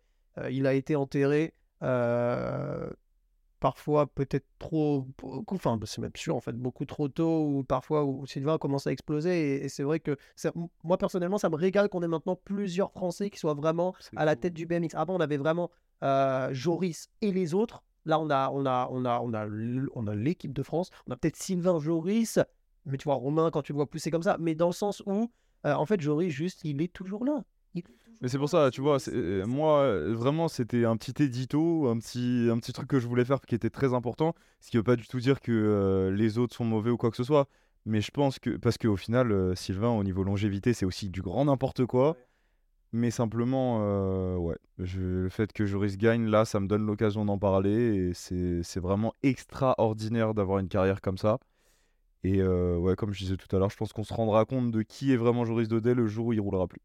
il a été enterré. Parfois peut-être trop, beaucoup, enfin c'est même sûr en fait, beaucoup trop tôt, ou parfois où Sylvain commence à exploser. Et, et c'est vrai que ça- moi personnellement, ça me régale qu'on ait maintenant plusieurs Français qui soient vraiment à la tête du BMX. Avant, on avait vraiment euh, Joris et les autres. Là, on a, on a, on a, on a, on a l'équipe de France. On a peut-être Sylvain, Joris, mais tu vois Romain quand tu le vois pousser comme ça. Mais dans le sens où, euh, en fait, Joris juste, il est toujours là. Mais c'est pour ça, tu vois, euh, moi, euh, vraiment, c'était un petit édito, un petit, un petit truc que je voulais faire qui était très important, ce qui veut pas du tout dire que euh, les autres sont mauvais ou quoi que ce soit, mais je pense que, parce qu'au final, euh, Sylvain, au niveau longévité, c'est aussi du grand n'importe quoi, Ouais. mais simplement, euh, ouais, je- le fait que Joris gagne, là, ça me donne l'occasion d'en parler, et c'est c'est vraiment extraordinaire d'avoir une carrière comme ça. Et ouais, comme je disais tout à l'heure, je pense qu'on se rendra compte de qui est vraiment Joris Daudet le jour où il roulera plus.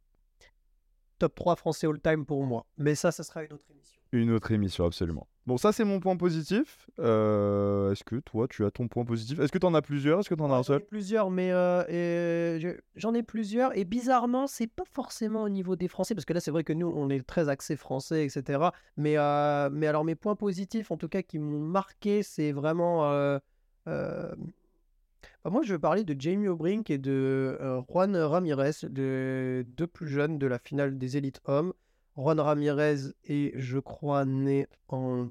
Top 3 français all-time pour moi. Mais ça, ça sera une autre émission. Une autre émission, absolument. Bon, ça, c'est mon point positif. Euh, Est-ce que toi, tu as ton point positif? Est-ce que tu en as plusieurs? Est-ce que tu en as un seul? plusieurs, mais euh, j'en ai plusieurs. Et bizarrement, c'est pas forcément au niveau des Français, parce que là, c'est vrai que nous, on est très axé français, etc. Mais, euh, mais alors, mes points positifs, en tout cas, qui m'ont marqué, c'est vraiment. Bah, moi, je vais parler de Jamie O'Brink et de euh, Juan Ramirez, de deux plus jeunes de la finale des élites hommes. Juan Ramirez est, je crois, né en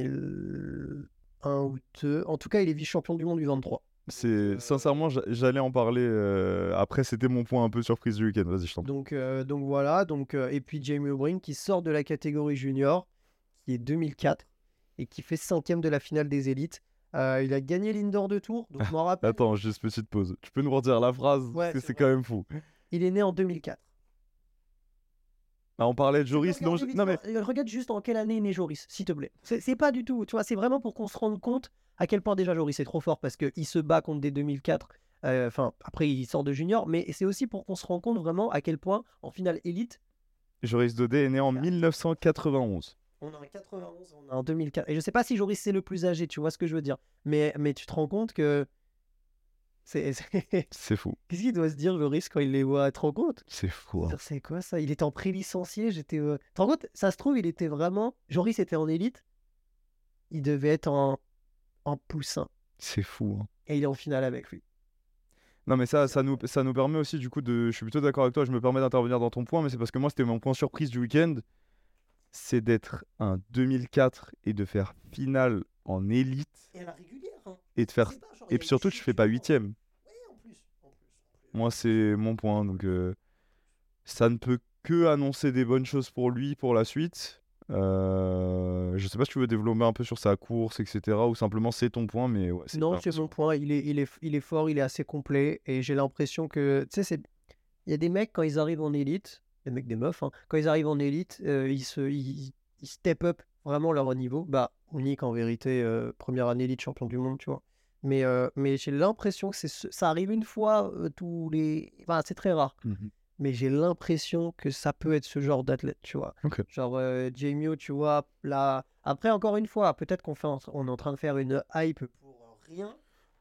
2001 ou 2. En tout cas, il est vice-champion du monde du 23. C'est euh, sincèrement, j'a- j'allais en parler. euh, Après, c'était mon point un peu surprise du week-end. Vas-y, je t'en prie. Donc, euh, donc voilà. Donc, euh, et puis Jamie O'Brien qui sort de la catégorie junior, qui est 2004 et qui fait cinquième de la finale des élites. Euh, il a gagné l'indoor de tour. Donc, je m'en rappelle. Attends, juste petite pause. Tu peux nous redire la phrase? Ouais, Parce que c'est quand même fou. Il est né en 2004. Ah, on parlait de Joris. Non, non, mais Regarde juste en quelle année est né Joris, s'il te plaît. C'est pas du tout. Tu vois, c'est vraiment pour qu'on se rende compte à quel point déjà Joris est trop fort parce qu'il se bat contre des 2004. euh, Enfin, après, il sort de junior. Mais c'est aussi pour qu'on se rende compte vraiment à quel point, en finale élite, Joris Daudet est né en Ah. 1991. On a un 91, on a un 2004. Et je sais pas si Joris c'est le plus âgé, tu vois ce que je veux dire. Mais, mais tu te rends compte que. C'est. c'est- C'est fou. Qu'est-ce qu'il doit se dire, Joris, quand il les voit? Tu te rends compte? C'est fou. hein. C'est quoi ça? Il était en pré-licencié, j'étais. euh, Tu te rends compte? Ça se trouve, il était vraiment. Joris était en élite. Il devait être en, en poussin. C'est fou. hein. Et il est en finale avec lui. Non, mais ça, ça nous, ça nous permet aussi, du coup, de. Je suis plutôt d'accord avec toi, je me permets d'intervenir dans ton point, mais c'est parce que moi, c'était mon point surprise du week-end. C'est d'être un 2004 et de faire finale en élite Et à la régulière. Hein. et de faire. Et puis surtout, tu fais pas huitième. Oui, en plus. En plus, en plus. Moi, c'est mon point. Donc, euh, ça ne peut que annoncer des bonnes choses pour lui pour la suite. Euh, je sais pas si tu veux développer un peu sur sa course, etc. Ou simplement c'est ton point, mais ouais. Non, c'est mon point. Il est, il, est, il est fort, il est assez complet. Et j'ai l'impression que. Tu sais, c'est- il y a des mecs, quand ils arrivent en élite, des mecs, des meufs, hein, quand ils arrivent en élite, euh, ils, se, ils, ils step up vraiment leur niveau. Bah, Nick, en vérité, euh, première année élite, champion du monde, tu vois. Mais, euh, mais j'ai l'impression que ça arrive une fois tous les. Enfin, c'est très rare. Mhm. Mais j'ai l'impression que ça peut être ce genre d'athlète, tu vois. Genre, Jamie, tu vois, là. Après, encore une fois, peut-être qu'on fait on est en train de faire une hype pour rien.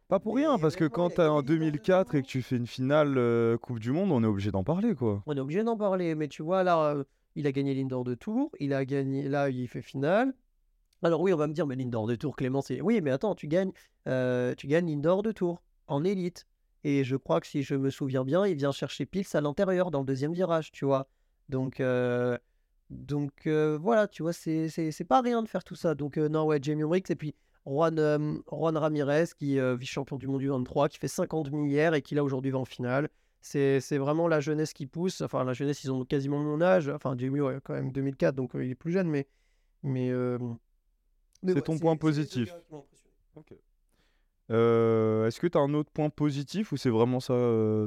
Pas pour rien, parce que quand t'es en gagné le 2004 et que tu fais une finale euh, Coupe du Monde, on est obligé d'en parler, quoi. On est obligé d'en parler, mais tu vois, là, euh, il a gagné l'indoor de tour, il a gagné, là, il fait finale. Alors oui, on va me dire, mais l'indoor de tour, Clément, c'est... Oui, mais attends, tu gagnes, euh, gagnes de tour en élite. Et je crois que si je me souviens bien, il vient chercher Pils à l'intérieur, dans le deuxième virage, tu vois. Donc, Donc voilà, tu vois, c'est pas rien de faire tout ça. Donc non, ouais, Jamie Ricks et puis Juan, Juan Ramirez, qui est vice-champion du monde du 23, qui fait 50 000 hier et qui là aujourd'hui va en finale. C'est c'est vraiment la jeunesse qui pousse. Enfin, la jeunesse, ils ont quasiment mon âge. Enfin, Jamie, ouais, quand même 2004, donc il est plus jeune, mais. mais, mais C'est ouais, ton c'est- point c'est positif. Euh, Est-ce que tu as un autre point positif ou c'est vraiment ça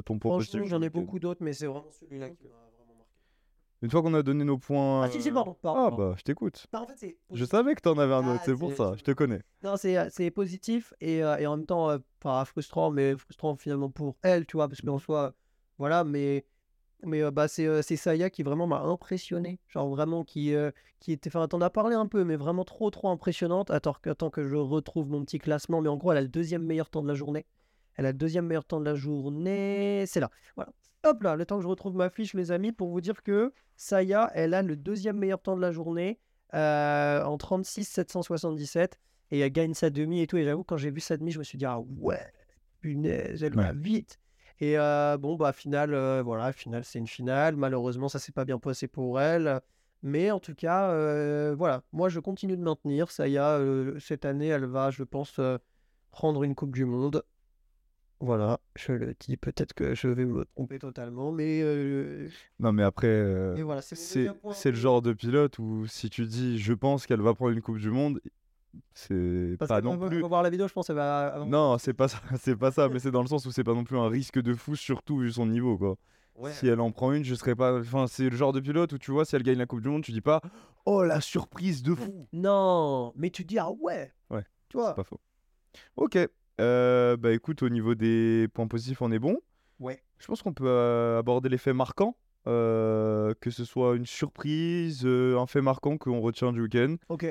ton point Franchement, positif? j'en ai beaucoup d'autres, mais c'est vraiment celui-là qui m'a. Une fois qu'on a donné nos points. Ah, si, si, euh, pardon, Ah pardon. bah, je t'écoute. Non, en fait, c'est Je savais que t'en avais un autre, Ah, c'est pour c'est- ça, c'est- je te connais. Non, c'est euh, c'est positif et, euh, et en même temps, euh, pas frustrant, mais frustrant finalement pour elle, tu vois, parce qu'en soi, voilà, mais, mais euh, bah, c'est c'est Saya qui vraiment m'a impressionné. Genre vraiment qui, qui était. Enfin, t'en as parlé un peu, mais vraiment trop, trop impressionnante. Attends, attends que je retrouve mon petit classement, mais en gros, elle a le deuxième meilleur temps de la journée. Elle a le deuxième meilleur temps de la journée. C'est là. Voilà. Hop là, le temps que je retrouve ma fiche, les amis, pour vous dire que Saya, elle a le deuxième meilleur temps de la journée euh, en 36 777 et elle gagne sa demi et tout. Et j'avoue, quand j'ai vu sa demi, je me suis dit, ah ouais, punaise, elle va vite. Et euh, bon, bah, finale, euh, voilà, finale, c'est une finale. Malheureusement, ça s'est pas bien passé pour elle. Mais en tout cas, euh, voilà, moi, je continue de maintenir. Saya, cette année, elle va, je pense, prendre une Coupe du Monde. Voilà, je le dis, peut-être que je vais me tromper totalement, mais, euh, Non, mais après, euh, voilà, c'est le genre de pilote où si tu dis je pense qu'elle va prendre une Coupe du Monde, c'est pas non plus. voir la vidéo, je pense, elle va. Non, c'est pas ça, c'est pas ça, mais c'est dans le sens où c'est pas non plus un risque de fou, surtout vu son niveau, quoi. Ouais. Si elle en prend une, je serais pas. Enfin, c'est le genre de pilote où tu vois, si elle gagne la Coupe du Monde, tu dis pas Oh la surprise de fou Non, mais tu dis, ah ouais. Ouais, Tu vois? C'est pas faux. Ok. Euh, bah écoute, au niveau des points positifs, on est bon. Ouais. Je pense qu'on peut euh, aborder les faits marquants. euh, que ce soit une surprise, un fait marquant qu'on retient du week-end. Ok.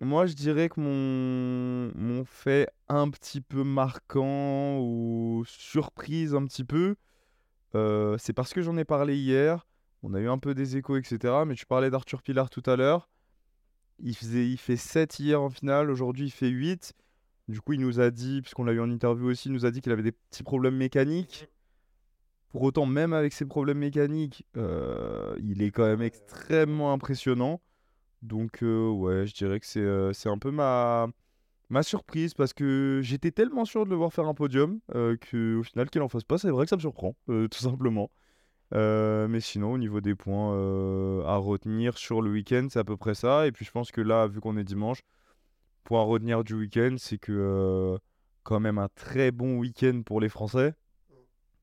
Moi, je dirais que mon, mon fait un petit peu marquant ou surprise un petit peu, c'est parce que j'en ai parlé hier. On a eu un peu des échos, etc. Mais tu parlais d'Arthur Pilar tout à l'heure. Il, faisait, il fait 7 hier en finale, aujourd'hui il fait 8. Du coup, il nous a dit, puisqu'on l'a eu en interview aussi, il nous a dit qu'il avait des petits problèmes mécaniques. Pour autant, même avec ses problèmes mécaniques, euh, il est quand même extrêmement impressionnant. Donc, euh, ouais, je dirais que c'est euh, un peu ma, ma surprise parce que j'étais tellement sûr de le voir faire un podium qu'au final, qu'il en fasse pas, c'est vrai que ça me surprend, tout simplement. Mais sinon, au niveau des points à retenir sur le week-end, c'est à peu près ça. Et puis, je pense que là, vu qu'on est dimanche, point à retenir du week-end, c'est que euh, quand même un très bon week-end pour les Français,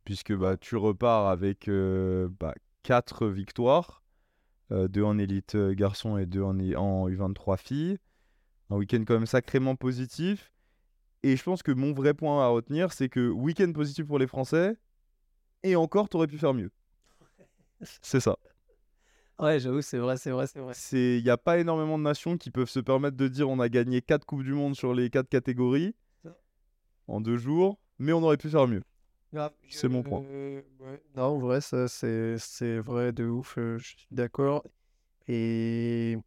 puisque bah, tu repars avec euh, bah, 4 victoires, euh, deux en élite garçon et deux en, en U23 filles. Un week-end quand même sacrément positif. Et je pense que mon vrai point à retenir, c'est que week-end positif pour les Français, et encore, t'aurais pu faire mieux. C'est ça. Ouais, j'avoue, c'est vrai, c'est vrai, c'est vrai. C'est, il n'y a pas énormément de nations qui peuvent se permettre de dire on a gagné 4 Coupes du Monde sur les 4 catégories en deux jours, mais on aurait pu faire mieux. C'est mon point. ouais. Non, en vrai, ça, c'est c'est vrai de ouf, euh, je suis d'accord. Et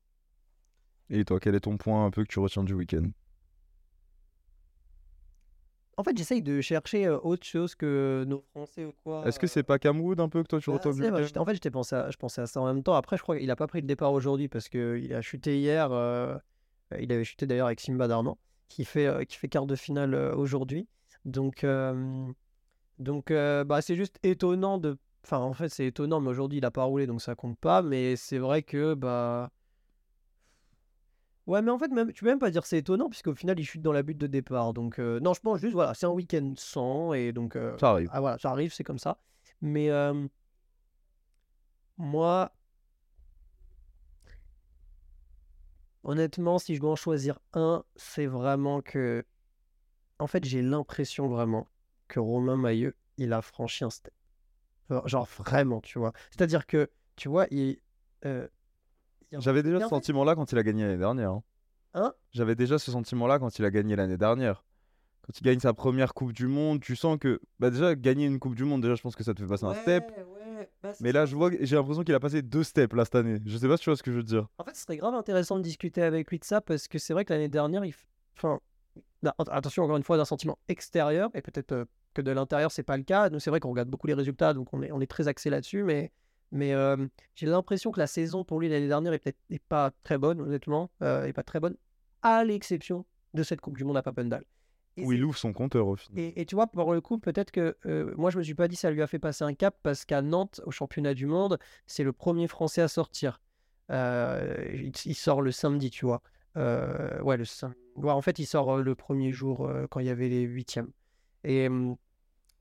Et toi, quel est ton point un peu que tu retiens du week-end? En fait, j'essaye de chercher autre chose que nos Français ou quoi. Est-ce que c'est pas Cameroun un peu que toi tu Ah, week-end j'étais- en fait, j'étais pensé à, je pensais à ça en même temps. Après, je crois qu'il a pas pris le départ aujourd'hui parce qu'il a chuté hier. euh, il avait chuté d'ailleurs avec Simba Darnan, qui fait, euh, qui fait quart de finale euh, aujourd'hui. Donc, donc bah, c'est juste étonnant de. Enfin, en fait, c'est étonnant, mais aujourd'hui, il a pas roulé, donc ça compte pas. Mais c'est vrai que. bah Ouais, mais en fait, même, tu peux même pas dire c'est étonnant, puisqu'au final, il chute dans la butte de départ. Donc, euh, non, je pense juste, voilà, c'est un week-end sans, et donc. euh, Ça arrive. ah voilà, ça arrive, c'est comme ça. Mais euh, moi, honnêtement, si je dois en choisir un, c'est vraiment que, en fait, j'ai l'impression vraiment que Romain Mailleux, il a franchi un step. Genre, genre vraiment, tu vois. C'est-à-dire que, tu vois, il. euh, J'avais déjà ce sentiment-là quand il a gagné l'année dernière. hein. Hein? J'avais déjà ce sentiment-là quand il a gagné l'année dernière. Quand il gagne sa première Coupe du Monde, tu sens que. Bah, déjà, gagner une Coupe du Monde, déjà, je pense que ça te fait passer un step. Ouais, bah, Mais là, je vois, j'ai l'impression qu'il a passé deux steps là cette année. Je sais pas si tu vois ce que je veux dire. En fait, ce serait grave intéressant de discuter avec lui de ça parce que c'est vrai que l'année dernière, il. f- Enfin, attention encore une fois d'un sentiment extérieur et peut-être euh, que de l'intérieur c'est pas le cas. Nous, c'est vrai qu'on regarde beaucoup les résultats, donc on est, on est très axé là-dessus. Mais, Mais euh, j'ai l'impression que la saison pour lui l'année dernière est peut-être pas très bonne, honnêtement. euh, est pas très bonne, à l'exception de cette Coupe du Monde à Papendal. Et Où il ouvre son compteur au final. et, et tu vois, pour le coup, peut-être que euh, moi, je me suis pas dit ça lui a fait passer un cap parce qu'à Nantes, au championnat du monde, c'est le premier Français à sortir. Il, il sort le samedi, tu vois. Ouais, le sam- ouais, en fait, il sort le premier jour quand il y avait les huitièmes. Et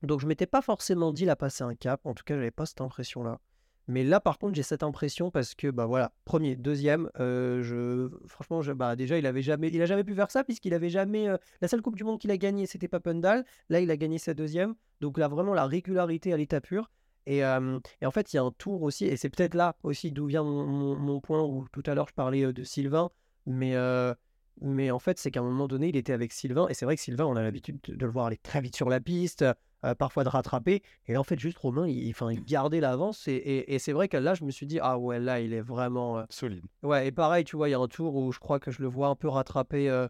donc, je m'étais pas forcément dit il a passé un cap. En tout cas, j'avais pas cette impression-là. Mais là, par contre, j'ai cette impression parce que, bah voilà, premier, deuxième, euh, je, franchement, je, bah, déjà, il avait jamais, a jamais pu faire ça puisqu'il avait jamais, euh, la seule Coupe du Monde qu'il a gagnée, c'était Papendal. Là, il a gagné sa deuxième. Donc là, vraiment, la régularité à l'état pur. Et, et en fait, il y a un tour aussi, et c'est peut-être là aussi d'où vient mon, mon- point où tout à l'heure je parlais euh, de Sylvain, mais, mais en fait, c'est qu'à un moment donné, il était avec Sylvain, et c'est vrai que Sylvain, on a l'habitude de, de le voir aller très vite sur la piste, euh, parfois de rattraper, et là, en fait, juste Romain, il, enfin, il gardait l'avance, et, et- et c'est vrai que là, je me suis dit, ah ouais, là, il est vraiment. euh, Solide. Ouais, et pareil, tu vois, il y a un tour où je crois que je le vois un peu rattraper euh,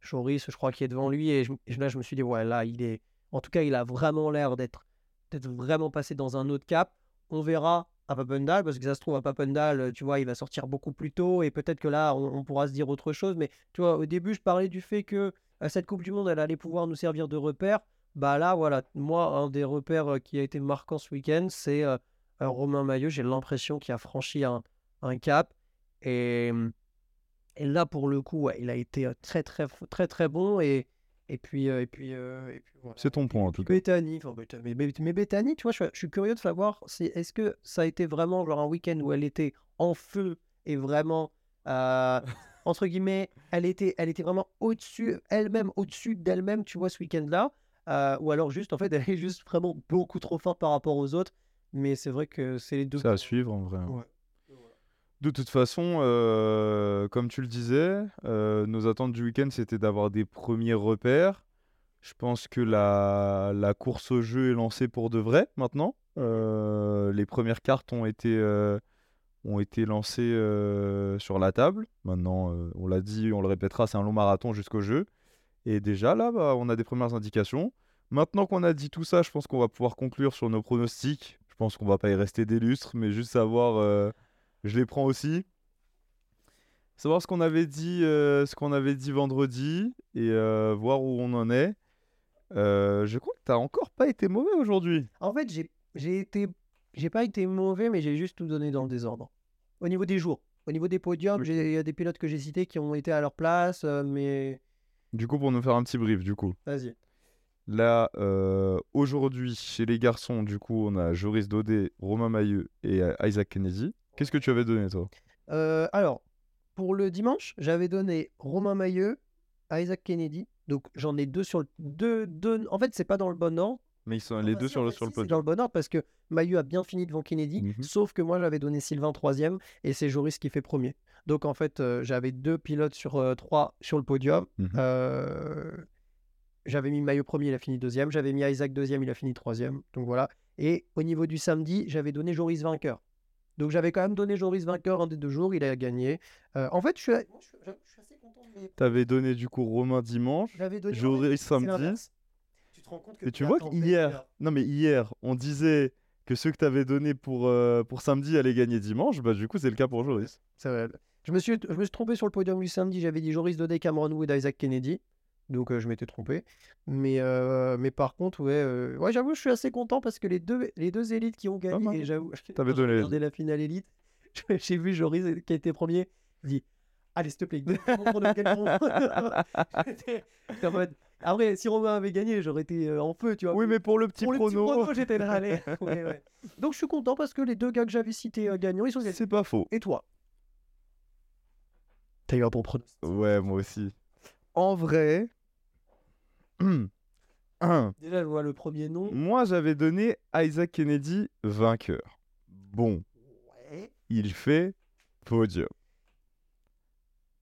Joris, je crois qu'il est devant lui, et je- là, je me suis dit, ouais, là, il est. En tout cas, il a vraiment l'air d'être d'être vraiment passé dans un autre cap. On verra à Papendal, parce que ça se trouve, à Papendal, euh, tu vois, il va sortir beaucoup plus tôt, et peut-être que là, on, on pourra se dire autre chose. Mais tu vois, au début, je parlais du fait que euh, cette Coupe du Monde, elle allait pouvoir nous servir de repère. Bah là, voilà, moi, un des repères euh, qui a été marquant ce week-end, c'est euh, euh, Romain Maillot. J'ai l'impression qu'il a franchi un, un cap. Et, et là, pour le coup, ouais, il a été très, très, très, très bon. Et, et puis, et puis, et puis voilà. C'est ton point en tout cas. Enfin, mais, mais- mais Bethany, tu vois, je, je suis curieux de savoir, si, est-ce que ça a été vraiment genre un week-end où elle était en feu et vraiment, entre guillemets, elle était, elle était vraiment au-dessus, elle-même, au-dessus d'elle-même, tu vois, ce week-end-là, euh, ou alors juste, en fait, elle est juste vraiment beaucoup trop forte par rapport aux autres. Mais c'est vrai que c'est les deux. C'est à suivre en vrai. hein. Ouais. De toute façon, euh, comme tu le disais, euh, nos attentes du week-end, c'était d'avoir des premiers repères. Je pense que la, la course au jeu est lancée pour de vrai maintenant. Euh, les premières cartes ont été, euh, ont été lancées euh, sur la table. Maintenant, euh, on l'a dit, on le répétera, c'est un long marathon jusqu'au jeu. Et déjà, là, bah, on a des premières indications. Maintenant qu'on a dit tout ça, je pense qu'on va pouvoir conclure sur nos pronostics. Je pense qu'on va pas y rester des lustres, mais juste savoir, euh, je les prends aussi. Savoir ce qu'on avait dit, euh, ce qu'on avait dit vendredi et euh, voir où on en est. Je crois que t'as encore pas été mauvais aujourd'hui. En fait, j'ai été, j'ai pas été mauvais, mais j'ai juste tout donné dans le désordre. Au niveau des jours, au niveau des podiums, il y a des pilotes que j'ai cités qui ont été à leur place, mais Du coup, pour nous faire un petit brief, du coup. vas-y. Là, euh, aujourd'hui, chez les garçons, du coup, on a Joris Daudet, Romain Mailleux et euh, Isaac Kennedy. Qu'est-ce que tu avais donné, toi? Euh, alors, pour le dimanche, j'avais donné Romain Mailleux à Isaac Kennedy. Donc, j'en ai deux sur le. Deux, deux... En fait, c'est pas dans le bon ordre. Mais ils sont les Enfin, deux si, sur le, sur le si, podium. dans le bon ordre parce que Mailleux a bien fini devant Kennedy, Mhm. sauf que moi j'avais donné Sylvain troisième et c'est Joris qui fait premier. Donc en fait, euh, j'avais deux pilotes sur euh, trois sur le podium. Euh, j'avais mis Maillot premier, il a fini deuxième. J'avais mis Isaac deuxième, il a fini troisième. Donc voilà. Et au niveau du samedi, j'avais donné Joris vainqueur. Donc j'avais quand même donné Joris vainqueur un des deux jours, il a gagné. Euh, en fait, je suis, moi, je suis- je suis assez content de mes- T'avais donné, du coup, Romain dimanche. J'avais donné. Joris samedi. Tu te rends compte que Et tu tu vois qu'hier, non mais hier, on disait que ceux que t'avais donnés pour, euh, pour samedi allaient gagner dimanche. Bah, du coup, c'est le cas pour Joris. C'est vrai. Je me, suis, je me suis trompé sur le podium du samedi. J'avais dit Joris Daudet, Cameron Wood, Isaac Kennedy. Donc euh, je m'étais trompé. Mais, euh, mais par contre, ouais, euh, ouais j'avoue, je suis assez content parce que les deux, les deux élites qui ont gagné, et j'avoue, T'avais quand j'ai donné regardé la finale élite, j'ai vu Joris qui a été premier. Je dis, allez, s'il te plaît, en mode- Après, si Romain avait gagné, j'aurais été euh, en feu, tu vois. Oui, mais pour le petit pour le petit prono, prono, j'étais là, allez. Ouais, ouais. Donc je suis content parce que les deux gars que j'avais cités euh, gagnants, ils sont gagnés. c'est pas faux. Et toi? T'as eu un bon pronostic. Ouais, moi aussi. En vrai, un, Déjà, je vois le premier nom. moi j'avais donné Isaac Kennedy vainqueur. Bon, Ouais. il fait podium.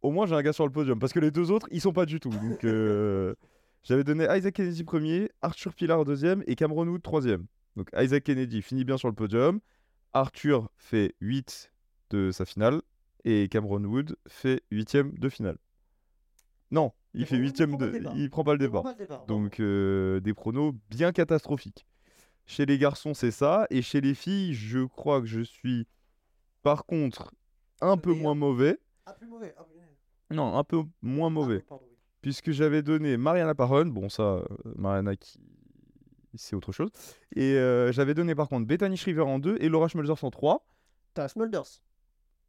Au moins j'ai un gars sur le podium parce que les deux autres ils sont pas du tout. Donc euh, j'avais donné Isaac Kennedy premier, Arthur Pilar deuxième et Cameron Wood troisième. Donc Isaac Kennedy finit bien sur le podium. Arthur fait 8 de sa finale et Cameron Wood fait 8ème de finale. Non, il fait Wood ne 8ème prend pas de. le départ. Il prend pas le départ. Donc euh, des pronos bien catastrophiques. Chez les garçons, c'est ça. Et chez les filles, je crois que je suis, par contre, un peu moins mauvais. Ah, plus mauvais. Ah. Non, un peu moins mauvais. Ah, pardon, oui. Puisque j'avais donné Mariana Parron. Bon, ça, euh, Mariana qui. C'est autre chose. Et euh, j'avais donné par contre Bethany Shriver en 2 et Laura Schmelzers en 3. T'as Smulders.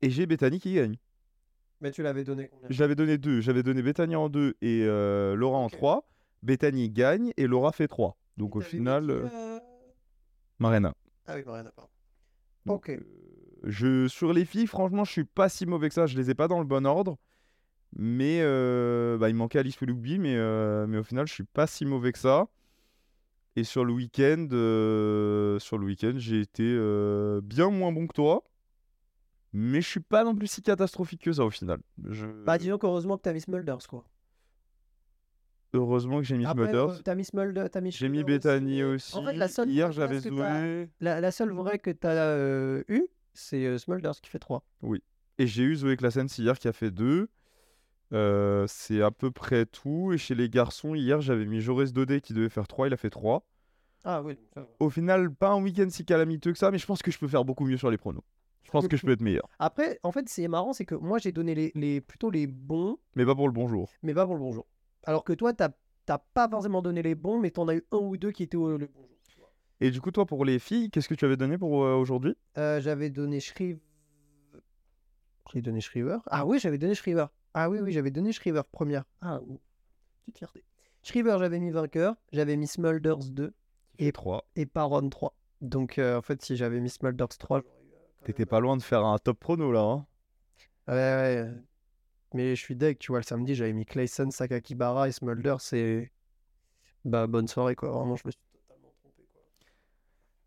Et j'ai Bethany qui gagne. Mais tu l'avais donné combien? J'avais donné 2. J'avais donné Bethany en 2 et euh, Laura en Ok. 3. Bethany gagne et Laura fait 3. Donc au final, euh, euh. Ah oui, Mariana, pardon. Donc, Ok. euh, je, sur les filles, franchement, je suis pas si mauvais que ça. Je les ai pas dans le bon ordre. Mais euh, bah, il manquait Alice Willoughby, mais, mais au final, je suis pas si mauvais que ça. Et sur le week-end, sur le week-end, j'ai été bien moins bon que toi. Mais je suis pas non plus si catastrophique que ça au final. Je- Bah, disons qu'heureusement que t'as mis Smulders, quoi. Heureusement que j'ai mis Smulders. euh, t'as mis Smulders, t'as mis J'ai mis Bethany aussi. En fait, la seule Hier, vraie j'avais place que t'as- Zoé. La, la seule vraie que t'as euh, eue, c'est euh, Smulders qui fait 3. Et j'ai eu Zoé Classens hier qui a fait 2. c'est à peu près tout. Et chez les garçons, hier, j'avais mis Jaurès Dodé qui devait faire 3. Il a fait 3. Ah oui. Au final, pas un week-end si calamiteux que ça, mais je pense que je peux faire beaucoup mieux sur les pronos. Je pense que je peux être meilleur. Après, en fait, c'est marrant, c'est que moi, j'ai donné les, les- plutôt les bons, Mais pas pour le bonjour. mais pas pour le bonjour. Alors que toi, t'as pas forcément donné les bons, mais t'en as eu un ou deux qui étaient au, le bonjour. Et du coup, toi, pour les filles, qu'est-ce que tu avais donné pour euh, aujourd'hui? Euh, j'avais donné Shriver. J'ai donné Shriver. Ah oui, j'avais donné Shriver. Ah oui, oui, j'avais donné Shriver première. Ah, ouh, petite fierté. Shriver, j'avais mis vainqueur. J'avais mis Smulders 2 Et 3. et Paron 3. Donc, euh, en fait, si j'avais mis Smulders 3, T'étais pas loin de faire un top prono là. hein. Ouais, ouais. Mais je suis deck, tu vois, le samedi, j'avais mis Clayson, Sakakibara et Smulder, c'est. Bah, bonne soirée, quoi. Vraiment, je me suis totalement trompé, quoi.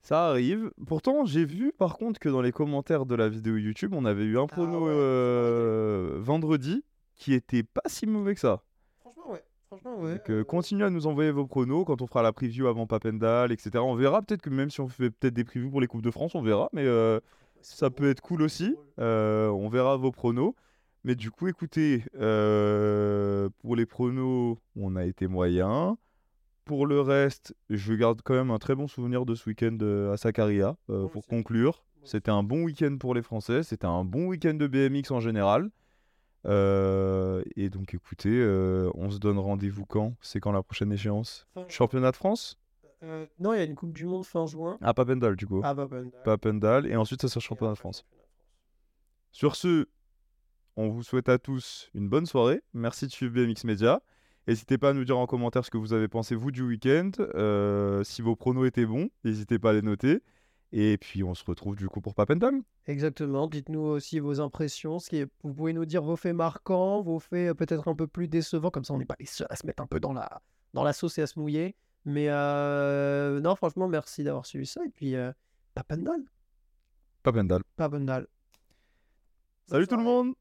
Ça arrive. Pourtant, j'ai vu par contre que dans les commentaires de la vidéo YouTube, on avait eu un prono ouais, euh, vendredi qui était pas si mauvais que ça. Franchement, ouais. Franchement, ouais. Donc, euh, continuez à nous envoyer vos pronos quand on fera la preview avant Papendal, etc. On verra peut-être que même si on fait peut-être des previews pour les Coupes de France, on verra. Mais euh, ça peut être cool aussi. Euh, on verra vos pronos. Mais du coup, écoutez, euh, pour les pronos, on a été moyen. Pour le reste, je garde quand même un très bon souvenir de ce week-end euh, à Sakaria. euh, pour conclure, c'était un bon week-end pour les Français. C'était un bon week-end de BMX en général. Euh, et donc, écoutez, on se donne rendez-vous quand? C'est quand la prochaine échéance? Championnat de France? Euh, non, il y a une Coupe du Monde fin juin. À Papendal, du coup. Ah, bah, bonne date. Papendal. Et ensuite, ça sera Championnat de France. Sur ce, on vous souhaite à tous une bonne soirée. Merci de suivre BMX Media. N'hésitez pas à nous dire en commentaire ce que vous avez pensé, vous, du week-end. Euh, si vos pronos étaient bons, n'hésitez pas à les noter. Et puis, on se retrouve du coup pour Papendal. Exactement. Dites-nous aussi vos impressions. Ce qui est- Vous pouvez nous dire vos faits marquants, vos faits euh, peut-être un peu plus décevants. Comme ça, on n'est pas les seuls à se mettre un peu dans la, dans la sauce et à se mouiller. Mais euh, non, franchement, merci d'avoir suivi ça. Et puis, euh, Papendal. Papendal. Papendal. Salut tout le monde